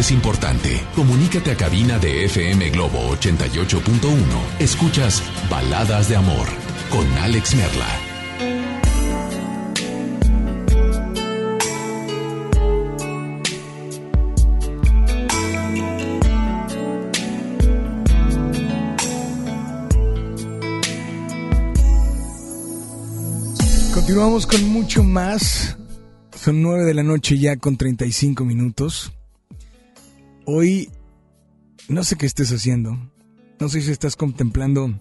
Es importante. Comunícate a cabina de FM Globo 88.1. Escuchas Baladas de Amor con Alex Merla. Continuamos con mucho más. Son 9 de la noche ya con 35 minutos. Hoy no sé qué estés haciendo. No sé si estás contemplando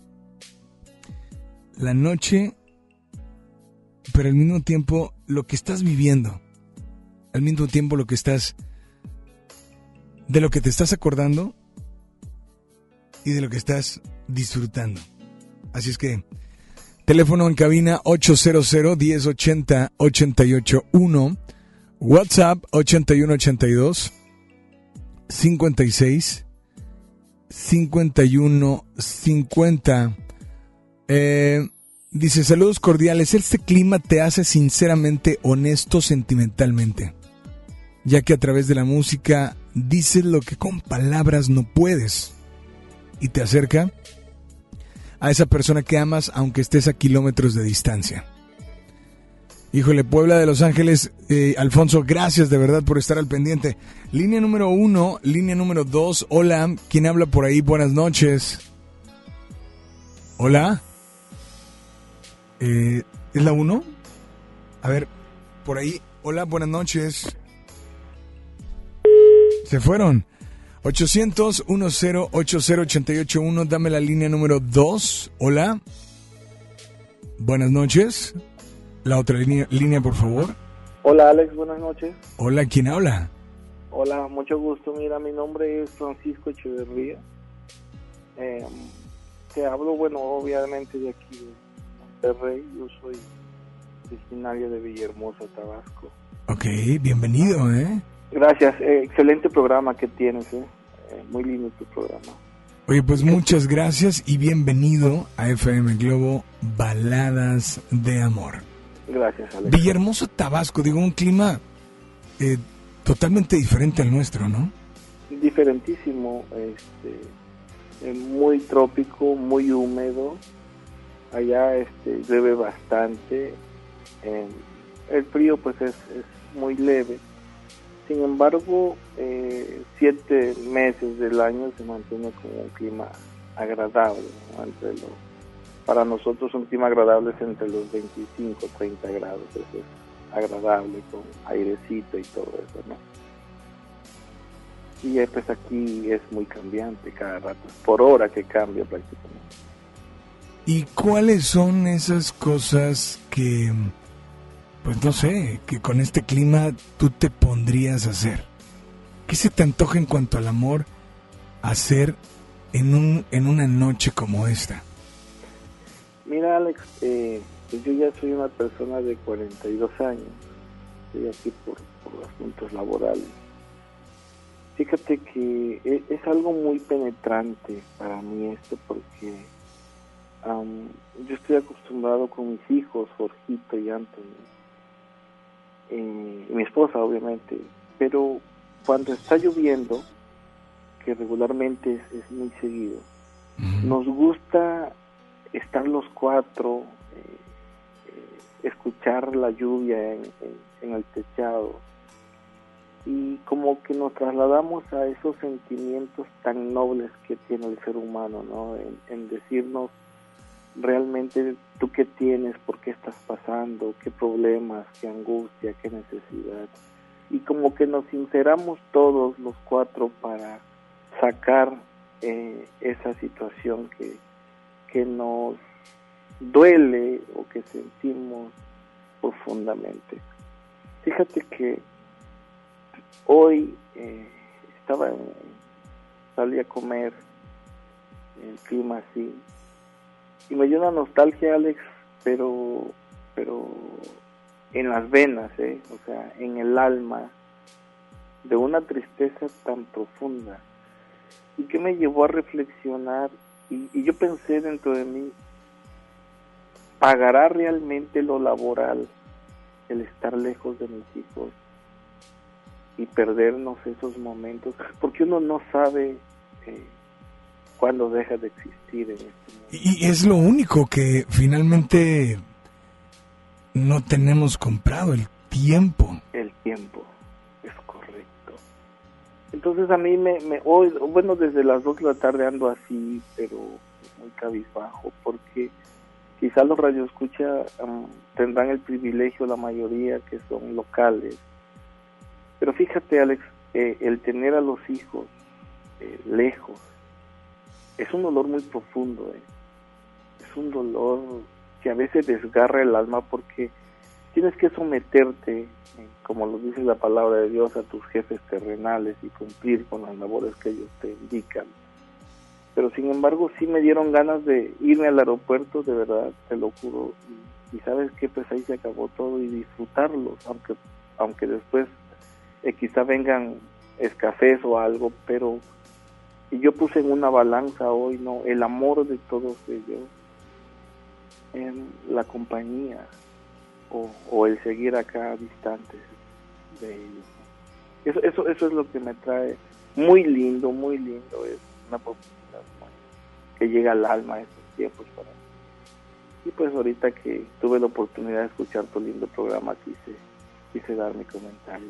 la noche, pero al mismo tiempo lo que estás viviendo. Al mismo tiempo lo que estás... De lo que te estás acordando y de lo que estás disfrutando. Así es que Teléfono en cabina 800-1080-881. WhatsApp 8182 56 51 50. Eh, dice, saludos cordiales. Este clima te hace sinceramente honesto sentimentalmente, ya que a través de la música dices lo que con palabras no puedes y te acerca a esa persona que amas aunque estés a kilómetros de distancia. Híjole, Puebla de Los Ángeles, eh, Alfonso, gracias de verdad por estar al pendiente. Línea número uno, línea número dos, hola, ¿quién habla por ahí? Buenas noches. Hola. Eh, ¿Es la uno? A ver, por ahí, hola, buenas noches. Se fueron. 800-1080-881, dame la línea número 2. Hola. Buenas noches. La otra línea, línea, por favor. Hola Alex, buenas noches. Hola, ¿quién habla? Hola, mucho gusto. Mira, mi nombre es Francisco Echeverría. Eh, te hablo, bueno, obviamente de aquí de Monterrey. Yo soy originario de Villahermosa, Tabasco. Ok, bienvenido, ¿eh? Gracias, eh, excelente programa que tienes, ¿eh? Eh, muy lindo tu programa. Oye, pues muchas gracias y bienvenido a FM Globo Baladas de Amor. Gracias, Alex. Villahermosa, Tabasco, digo, un clima eh, totalmente diferente al nuestro, ¿no? Diferentísimo, este, eh, muy trópico, muy húmedo. Allá este, llueve bastante. el frío pues es, es muy leve. Sin embargo, eh, siete meses del año se mantiene como un clima agradable. Entre los, para nosotros un clima agradable es entre los 25 30 grados. Eso es agradable con airecito y todo eso, ¿no? Y pues aquí es muy cambiante cada rato, por hora que cambia prácticamente. ¿Y cuáles son esas cosas que, pues no sé, que con este clima tú te pondrías a hacer? ¿Qué se te antoja en cuanto al amor hacer en, un, en una noche como esta? Mira, Alex, eh, pues yo ya soy una persona de 42 años. Estoy aquí por, por asuntos laborales. Fíjate que e- es, algo muy penetrante para mí esto porque am, yo estoy acostumbrado con mis hijos, Jorgito y Anthony, eh, y mi esposa obviamente, pero cuando está lloviendo, que regularmente es, es muy seguido, nos gusta estar los cuatro, escuchar la lluvia en, el techado y como que nos trasladamos a esos sentimientos tan nobles que tiene el ser humano, ¿no? En, en decirnos realmente tú qué tienes, por qué estás pasando, qué problemas, qué angustia, qué necesidad. Y como que nos sinceramos todos los cuatro para sacar eh, esa situación que, que nos duele o que sentimos profundamente. Fíjate que hoy eh, estaba en, salí a comer el clima así y me dio una nostalgia Alex pero pero en las venas eh o sea en el alma de una tristeza tan profunda y que me llevó a reflexionar y, y yo pensé dentro de mí pagará realmente lo laboral el estar lejos de mis hijos y perdernos esos momentos porque uno no sabe eh, cuándo deja de existir en este Y es lo único que finalmente no tenemos comprado, el tiempo. el tiempo es correcto. Entonces a mí me, me hoy bueno desde las dos de la tarde ando así pero muy cabizbajo porque quizá los radioescucha um, tendrán el privilegio la mayoría que son locales pero fíjate Alex eh, el tener a los hijos eh, lejos es un dolor muy profundo eh. es un dolor que a veces desgarra el alma porque tienes que someterte, eh, como lo dice la palabra de Dios, a tus jefes terrenales y cumplir con las labores que ellos te indican. Pero sin embargo sí me dieron ganas de irme al aeropuerto, de verdad, te lo juro. Y, sabes que pues ahí se acabó todo y disfrutarlos, aunque, aunque después eh, quizá vengan escasez o algo, pero yo puse en una balanza hoy, ¿no? El amor de todos ellos, en la compañía o, o el seguir acá distantes de ellos. Eso, eso, eso es lo que me trae muy lindo, muy lindo, es una. Que llega al alma estos tiempos para mí. Y pues ahorita que tuve la oportunidad de escuchar tu lindo programa, quise, quise dar mi comentario.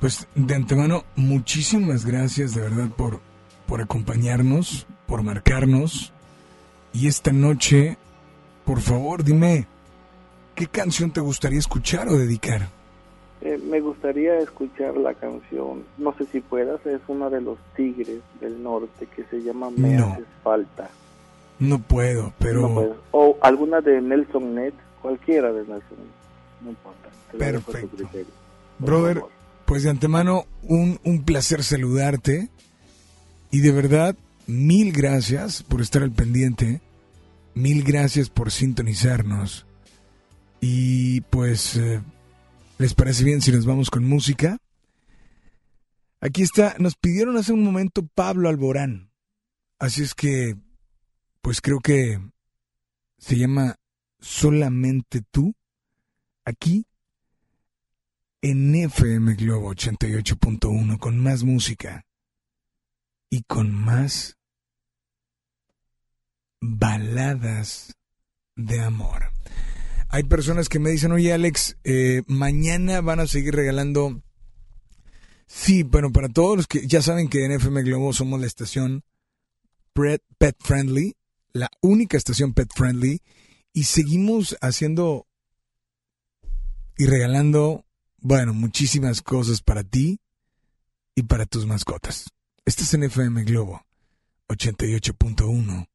Pues de antemano, muchísimas gracias de verdad por, por acompañarnos, por marcarnos. Y esta noche, por favor, dime, ¿qué canción te gustaría escuchar o dedicar? Eh, me gustaría escuchar la canción, no sé si puedas, es una de los Tigres del Norte que se llama Me No. Haces Falta. No puedo, pero... No. O alguna de Nelson Net, cualquiera de Nelson Net, no importa. Perfecto. criterio. Brother, pues de antemano, un, un placer saludarte. Y de verdad, mil gracias por estar al pendiente. Mil gracias por sintonizarnos. Y pues, eh, ¿les parece bien si nos vamos con música? Aquí está, nos pidieron hace un momento Pablo Alborán. Así es que, pues creo que se llama Solamente tú. Aquí en FM Globo 88.1 con más música y con más baladas de amor. Hay personas que me dicen, oye Alex, eh, mañana van a seguir regalando... Sí, bueno, para todos los que ya saben que en FM Globo somos la estación Pet, Friendly, la única estación Pet Friendly, y seguimos haciendo y regalando, bueno, muchísimas cosas para ti y para tus mascotas. Estás en FM Globo 88.1.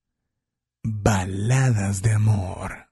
Baladas de amor.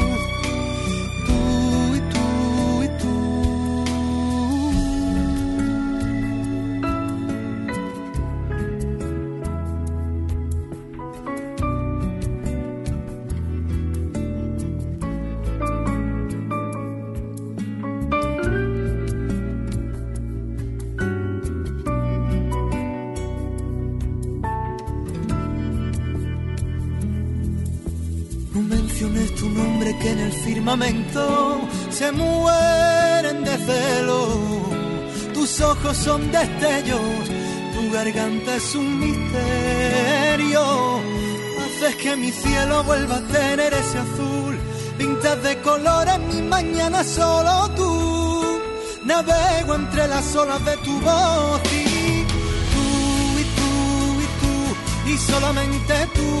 Firmamento se mueren de celo. Tus ojos son destellos, tu garganta es un misterio. Haces que mi cielo vuelva a tener ese azul. Pintas de colores mi mañana solo tú. Navego entre las olas de tu voz y tú y tú y tú y solamente tú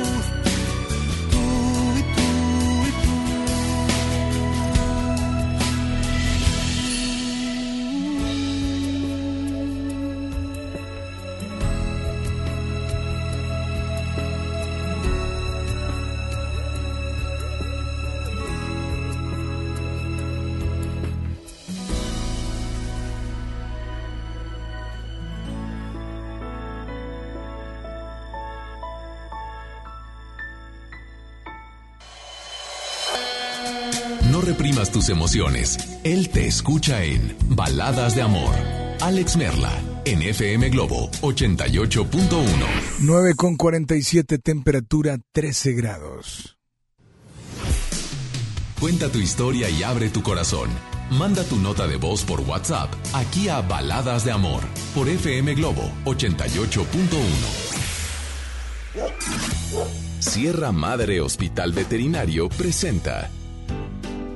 Tus emociones. Él te escucha en Baladas de Amor. Alex Merla, en FM Globo 88.1. 9 con 47, temperatura 13 grados. Cuenta tu historia y abre tu corazón. Manda tu nota de voz por WhatsApp aquí a Baladas de Amor por FM Globo 88.1. Sierra Madre Hospital Veterinario presenta.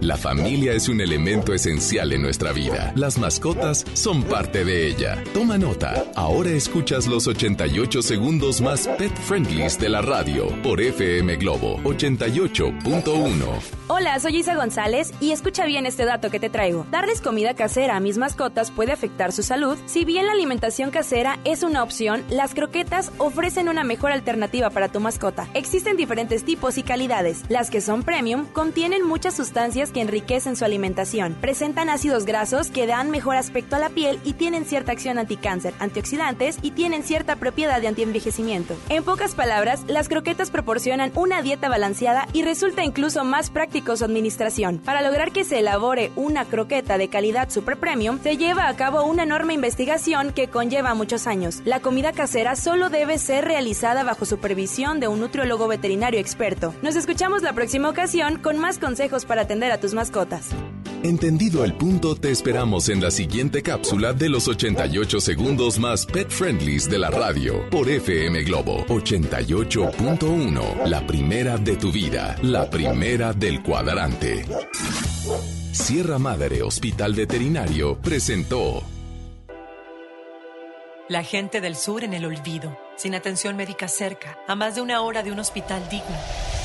La familia es un elemento esencial en nuestra vida. Las mascotas son parte de ella. Toma nota. Ahora escuchas los 88 segundos más pet friendlies de la radio por FM Globo 88.1. Hola, soy Isa González y escucha bien este dato que te traigo. Darles comida casera a mis mascotas puede afectar su salud. Si bien la alimentación casera es una opción, las croquetas ofrecen una mejor alternativa para tu mascota. Existen diferentes tipos y calidades. Las que son premium contienen muchas sustancias que enriquecen su alimentación. Presentan ácidos grasos que dan mejor aspecto a la piel y tienen cierta acción anticáncer, antioxidantes y tienen cierta propiedad de antienvejecimiento. En pocas palabras, las croquetas proporcionan una dieta balanceada y resulta incluso más práctico su administración. Para lograr que se elabore una croqueta de calidad super premium, se lleva a cabo una enorme investigación que conlleva muchos años. La comida casera solo debe ser realizada bajo supervisión de un nutriólogo veterinario experto. Nos escuchamos la próxima ocasión con más consejos para atender a tus tus mascotas. Entendido el punto, te esperamos en la siguiente cápsula de los 88 segundos más pet friendlies de la radio por FM Globo 88.1. La primera de tu vida, la primera del cuadrante. Sierra Madre Hospital Veterinario presentó La gente del sur en el olvido, sin atención médica cerca, a más de una hora de un hospital digno.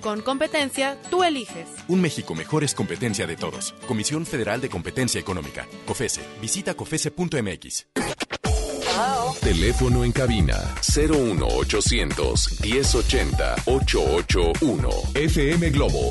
Con competencia, tú eliges. Un México mejor es competencia de todos. Comisión Federal de Competencia Económica. COFESE. Visita COFESE.mx. Teléfono en cabina 01800 1080 881. FM Globo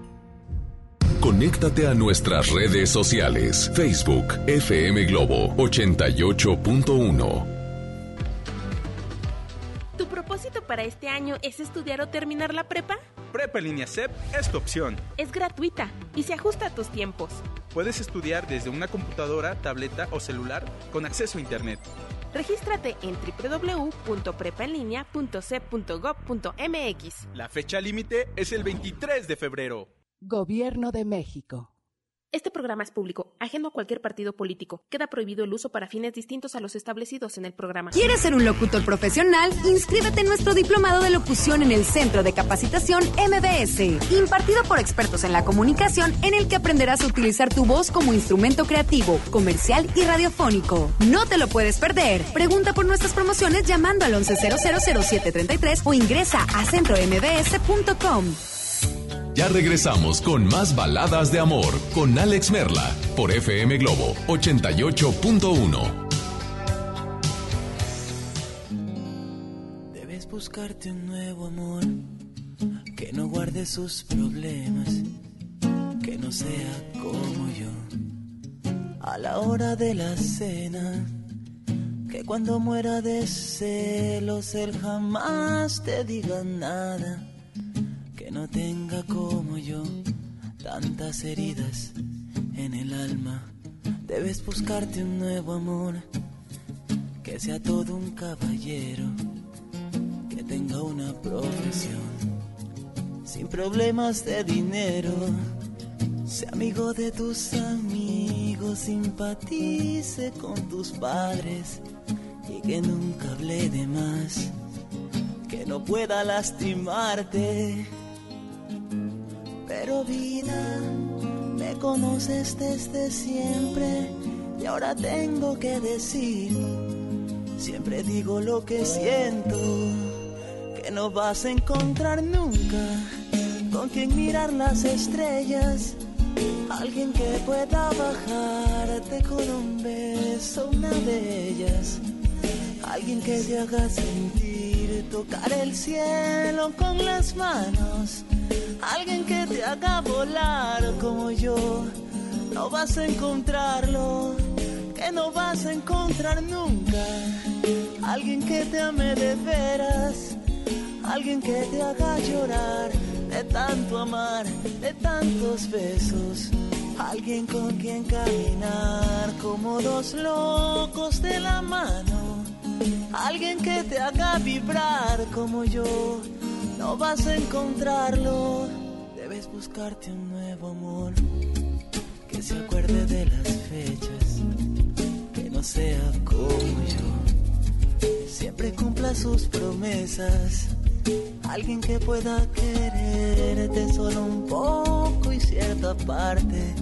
Conéctate a nuestras redes sociales. Facebook FM Globo 88.1. ¿Tu propósito para este año es estudiar o terminar la prepa? Prepa en línea CEP es tu opción. Es gratuita y se ajusta a tus tiempos. Puedes estudiar desde una computadora, tableta o celular con acceso a Internet. Regístrate en www.prepaenlinea.cep.gov.mx. La fecha límite es el 23 de febrero. Gobierno de México. Este programa es público, ajeno a cualquier partido político. Queda prohibido el uso para fines distintos a los establecidos en el programa. ¿Quieres ser un locutor profesional? Inscríbete en nuestro diplomado de locución en el Centro de Capacitación MBS, impartido por expertos en la comunicación, en el que aprenderás a utilizar tu voz como instrumento creativo, comercial y radiofónico. No te lo puedes perder. Pregunta por nuestras promociones llamando al 11000733 o ingresa a centrombs.com. Ya regresamos con más baladas de amor con Alex Merla por FM Globo 88.1. Debes buscarte un nuevo amor que no guarde sus problemas, que no sea como yo. A la hora de la cena, que cuando muera de celos él jamás te diga nada no tenga como yo tantas heridas en el alma. Debes buscarte un nuevo amor, que sea todo un caballero, que tenga una profesión, sin problemas de dinero, sea amigo de tus amigos, simpatice con tus padres y que nunca hable de más, que no pueda lastimarte pero vida, me conoces desde siempre y ahora tengo que decir, siempre digo lo que siento, que no vas a encontrar nunca con quien mirar las estrellas, alguien que pueda bajarte con un beso, una de ellas, alguien que te haga sentir tocar el cielo con las manos Alguien que te haga volar como yo, no vas a encontrarlo, que no vas a encontrar nunca. Alguien que te ame de veras, alguien que te haga llorar de tanto amar, de tantos besos. Alguien con quien caminar como dos locos de la mano. Alguien que te haga vibrar como yo no vas a encontrarlo. Debes buscarte un nuevo amor que se acuerde de las fechas, que no sea como yo. Siempre cumpla sus promesas. Alguien que pueda quererte solo un poco y cierta parte,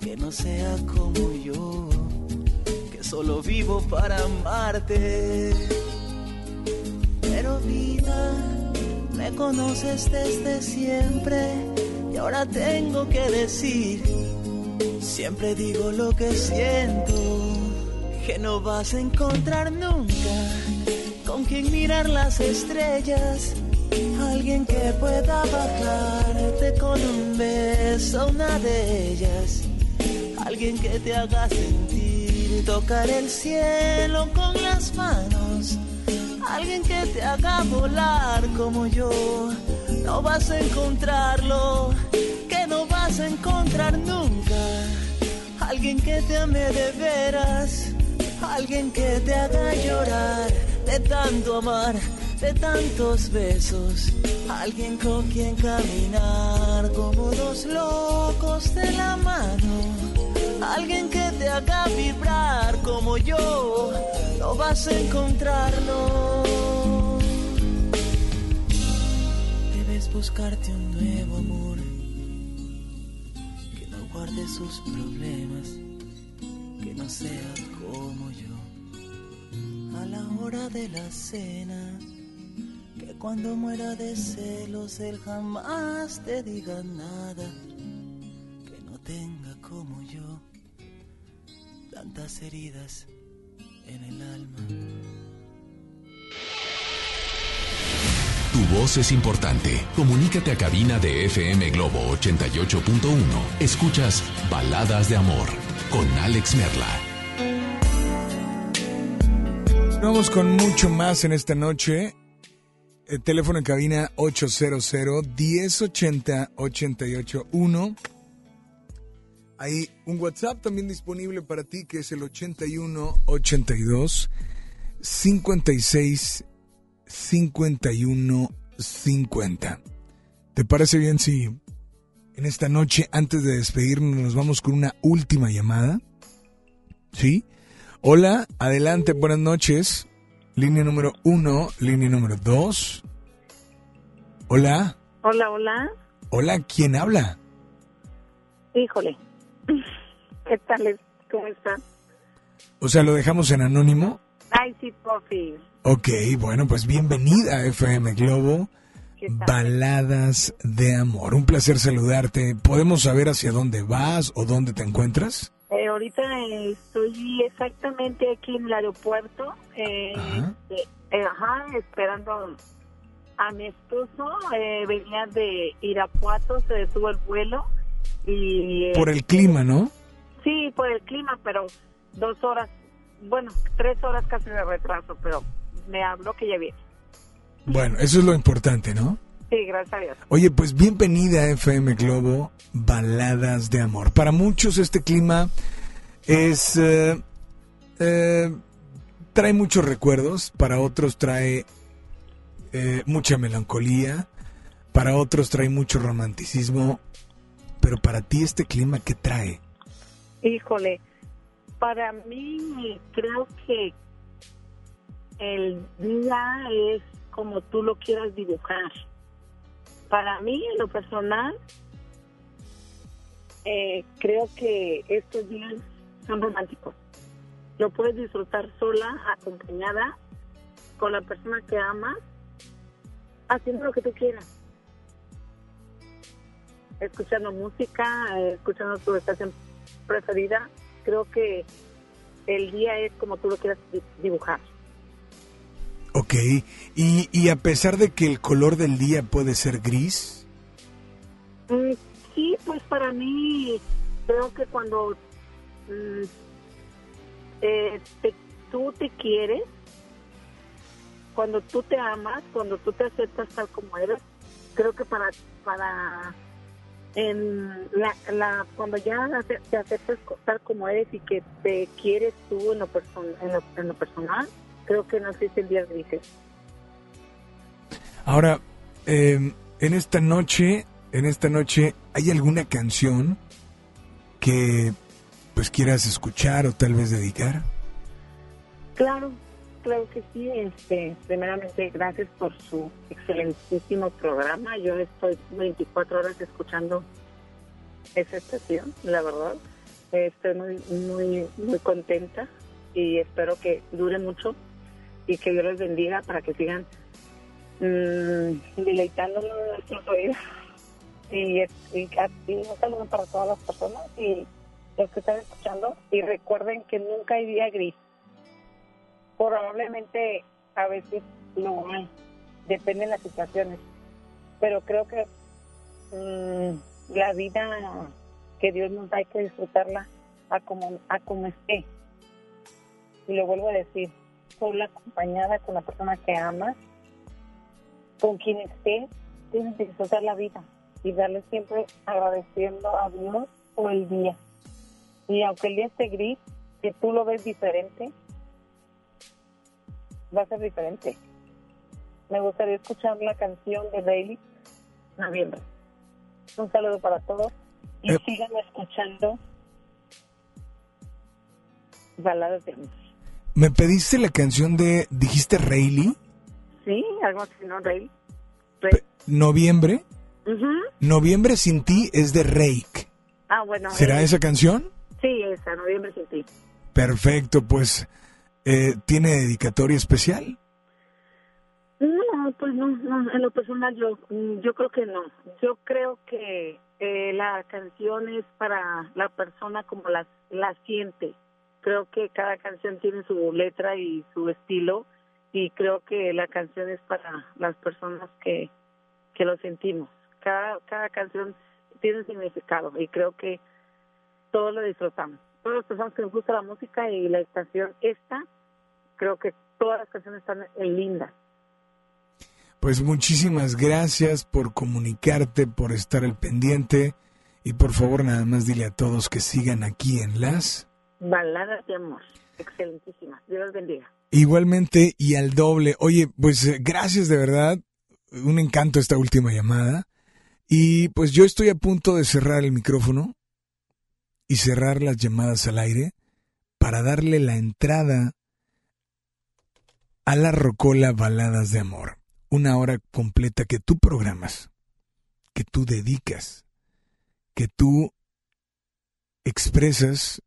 que no sea como yo, solo vivo para amarte. Pero vida me conoces desde siempre y ahora tengo que decir, siempre digo lo que siento, que no vas a encontrar nunca con quien mirar las estrellas, alguien que pueda bajarte con un beso, una de ellas, alguien que te haga sentir tocar el cielo con las manos alguien que te haga volar como yo. No vas a encontrarlo, que no vas a encontrar nunca. Alguien que te ame de veras, alguien que te haga llorar de tanto amar, de tantos besos. Alguien con quien caminar como dos locos de la mano Alguien que te haga vibrar como yo, no vas a encontrarlo. Debes buscarte un nuevo amor que no guarde sus problemas, que no sea como yo. A la hora de la cena, que cuando muera de celos él jamás te diga nada, que no tenga como yo tantas heridas en el alma. Tu voz es importante. Comunícate a cabina de FM Globo 88.1. Escuchas Baladas de Amor con Alex Merla. Vamos con mucho más en esta noche. El teléfono en cabina 800 1080 881. Hay un WhatsApp también disponible para ti que es el 81 82 56 51 50. ¿Te parece bien si En esta noche, antes de despedirnos, nos vamos con una última llamada. ¿Sí? Hola, adelante, buenas noches. Línea número uno, línea número dos. Hola. Hola, hola. Hola, ¿quién habla? Híjole. ¿Qué tal? ¿Cómo está? O sea, ¿lo dejamos en anónimo? Ay, sí, Pofi. Ok, bueno, pues bienvenida a FM Globo. Baladas de amor. Un placer saludarte. ¿Podemos saber hacia dónde vas o dónde te encuentras? Eh, ahorita eh, estoy exactamente aquí en el aeropuerto. Eh, eh, ajá, esperando a mi esposo. Eh, venía de Irapuato, se detuvo el vuelo. Y Por el clima, ¿no? Sí, por el clima, pero dos horas, bueno, tres horas casi de retraso, pero me habló que ya viene. Bueno, eso es lo importante, ¿no? Sí, gracias a Dios. Oye, pues bienvenida a FM Globo, Baladas de Amor. Para muchos este clima es... eh, eh, trae muchos recuerdos, para otros trae eh, mucha melancolía, para otros trae mucho romanticismo, pero para ti este clima, ¿qué trae? Híjole, para mí creo que el día es como tú lo quieras dibujar. Para mí, en lo personal, eh, creo que estos días son románticos. Lo puedes disfrutar sola, acompañada, con la persona que amas, haciendo lo que tú quieras. Escuchando música, eh, escuchando tu estación preferida. Creo que el día es como tú lo quieras di- dibujar. Ok, y, y a pesar de que el color del día puede ser gris, Mm, Sí, pues para mí creo que cuando mm, eh, te- tú te quieres, cuando tú te amas, cuando tú te aceptas tal como eres, creo que para para en la, la cuando ya te aceptas tal como eres y que te quieres tú en lo, person- en lo, en lo personal, creo que no existen días grises. Ahora, eh, en esta noche, en esta noche, ¿hay alguna canción que pues quieras escuchar o tal vez dedicar? Claro, claro que sí. Este, primeramente, gracias por su excelentísimo programa. Yo estoy 24 horas escuchando esa estación, la verdad. Estoy muy, muy, muy contenta y espero que dure mucho y que Dios les bendiga para que sigan mm, deleitándonos nuestros oídos. Y, y, y un saludo para todas las personas y los que están escuchando. Y recuerden que nunca hay día gris probablemente a veces no hay, depende de las situaciones, pero creo que mm, la vida que Dios nos da hay que disfrutarla a como, a como esté. Y lo vuelvo a decir, sola acompañada con la persona que amas, con quien estés, tienes que disfrutar la vida y darle siempre agradeciendo a Dios por el día. Y aunque el día esté gris, que tú lo ves diferente, va a ser diferente. Me gustaría escuchar la canción de Rayleigh, Noviembre. Un saludo para todos y Eh. sigan escuchando baladas de amor. Me pediste la canción de, dijiste Rayleigh, Sí, algo así, ¿no, Rayleigh? Noviembre. Noviembre sin ti es de Rake. Ah, bueno. ¿Será eh, esa canción? Sí, esa, Noviembre sin ti. Perfecto, pues eh, ¿tiene dedicatoria especial? No, pues no, no, en lo personal yo, mm, yo creo que no. Yo creo que eh, la canción es para la persona como la, la siente. Creo que cada canción tiene su letra y su estilo y creo que la canción es para las personas que, que lo sentimos. Cada, cada canción tiene un significado y creo que todos lo disfrutamos. Todas las personas que nos gusta la música y la estación esta, creo que todas las canciones están en lindas. Pues muchísimas gracias por comunicarte, por estar al pendiente y por favor nada más dile a todos que sigan aquí en las Baladas de amor. Excelentísima. Dios los bendiga. igualmente y al doble. Oye, pues eh, gracias de verdad, un encanto esta última llamada Y pues yo estoy a punto de cerrar el micrófono y cerrar las llamadas al aire para darle la entrada a la Rocola Baladas de Amor. Una hora completa que tú programas, que tú dedicas, que tú expresas,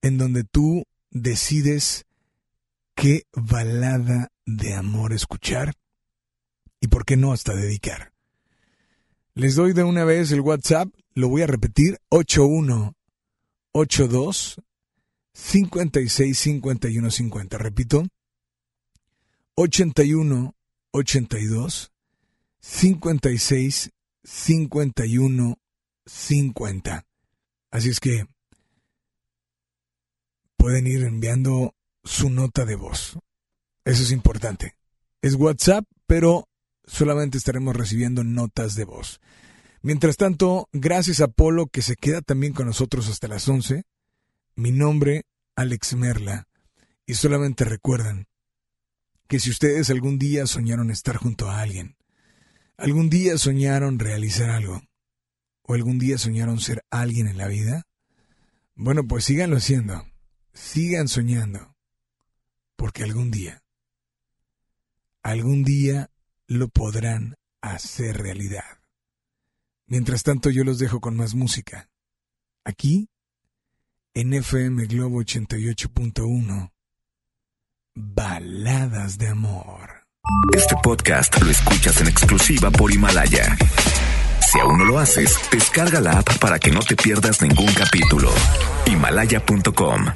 en donde tú decides qué balada de amor escuchar y por qué no hasta dedicar. Les doy de una vez el WhatsApp, lo voy a repetir, 8182 56 51 50. Repito, 81 82 56 51 50. Así es que pueden ir enviando su nota de voz. Eso es importante. Es WhatsApp, pero solamente estaremos recibiendo notas de voz. Mientras tanto, gracias a Polo que se queda también con nosotros hasta las 11. Mi nombre, Alex Merla. Y solamente recuerdan que si ustedes algún día soñaron estar junto a alguien, algún día soñaron realizar algo, o algún día soñaron ser alguien en la vida, bueno, pues síganlo haciendo, sigan soñando, porque algún día, algún día lo podrán hacer realidad. Mientras tanto yo los dejo con más música. Aquí, en FM Globo 88.1, Baladas de Amor. Este podcast lo escuchas en exclusiva por Himalaya. Si aún no lo haces, descarga la app para que no te pierdas ningún capítulo. Himalaya.com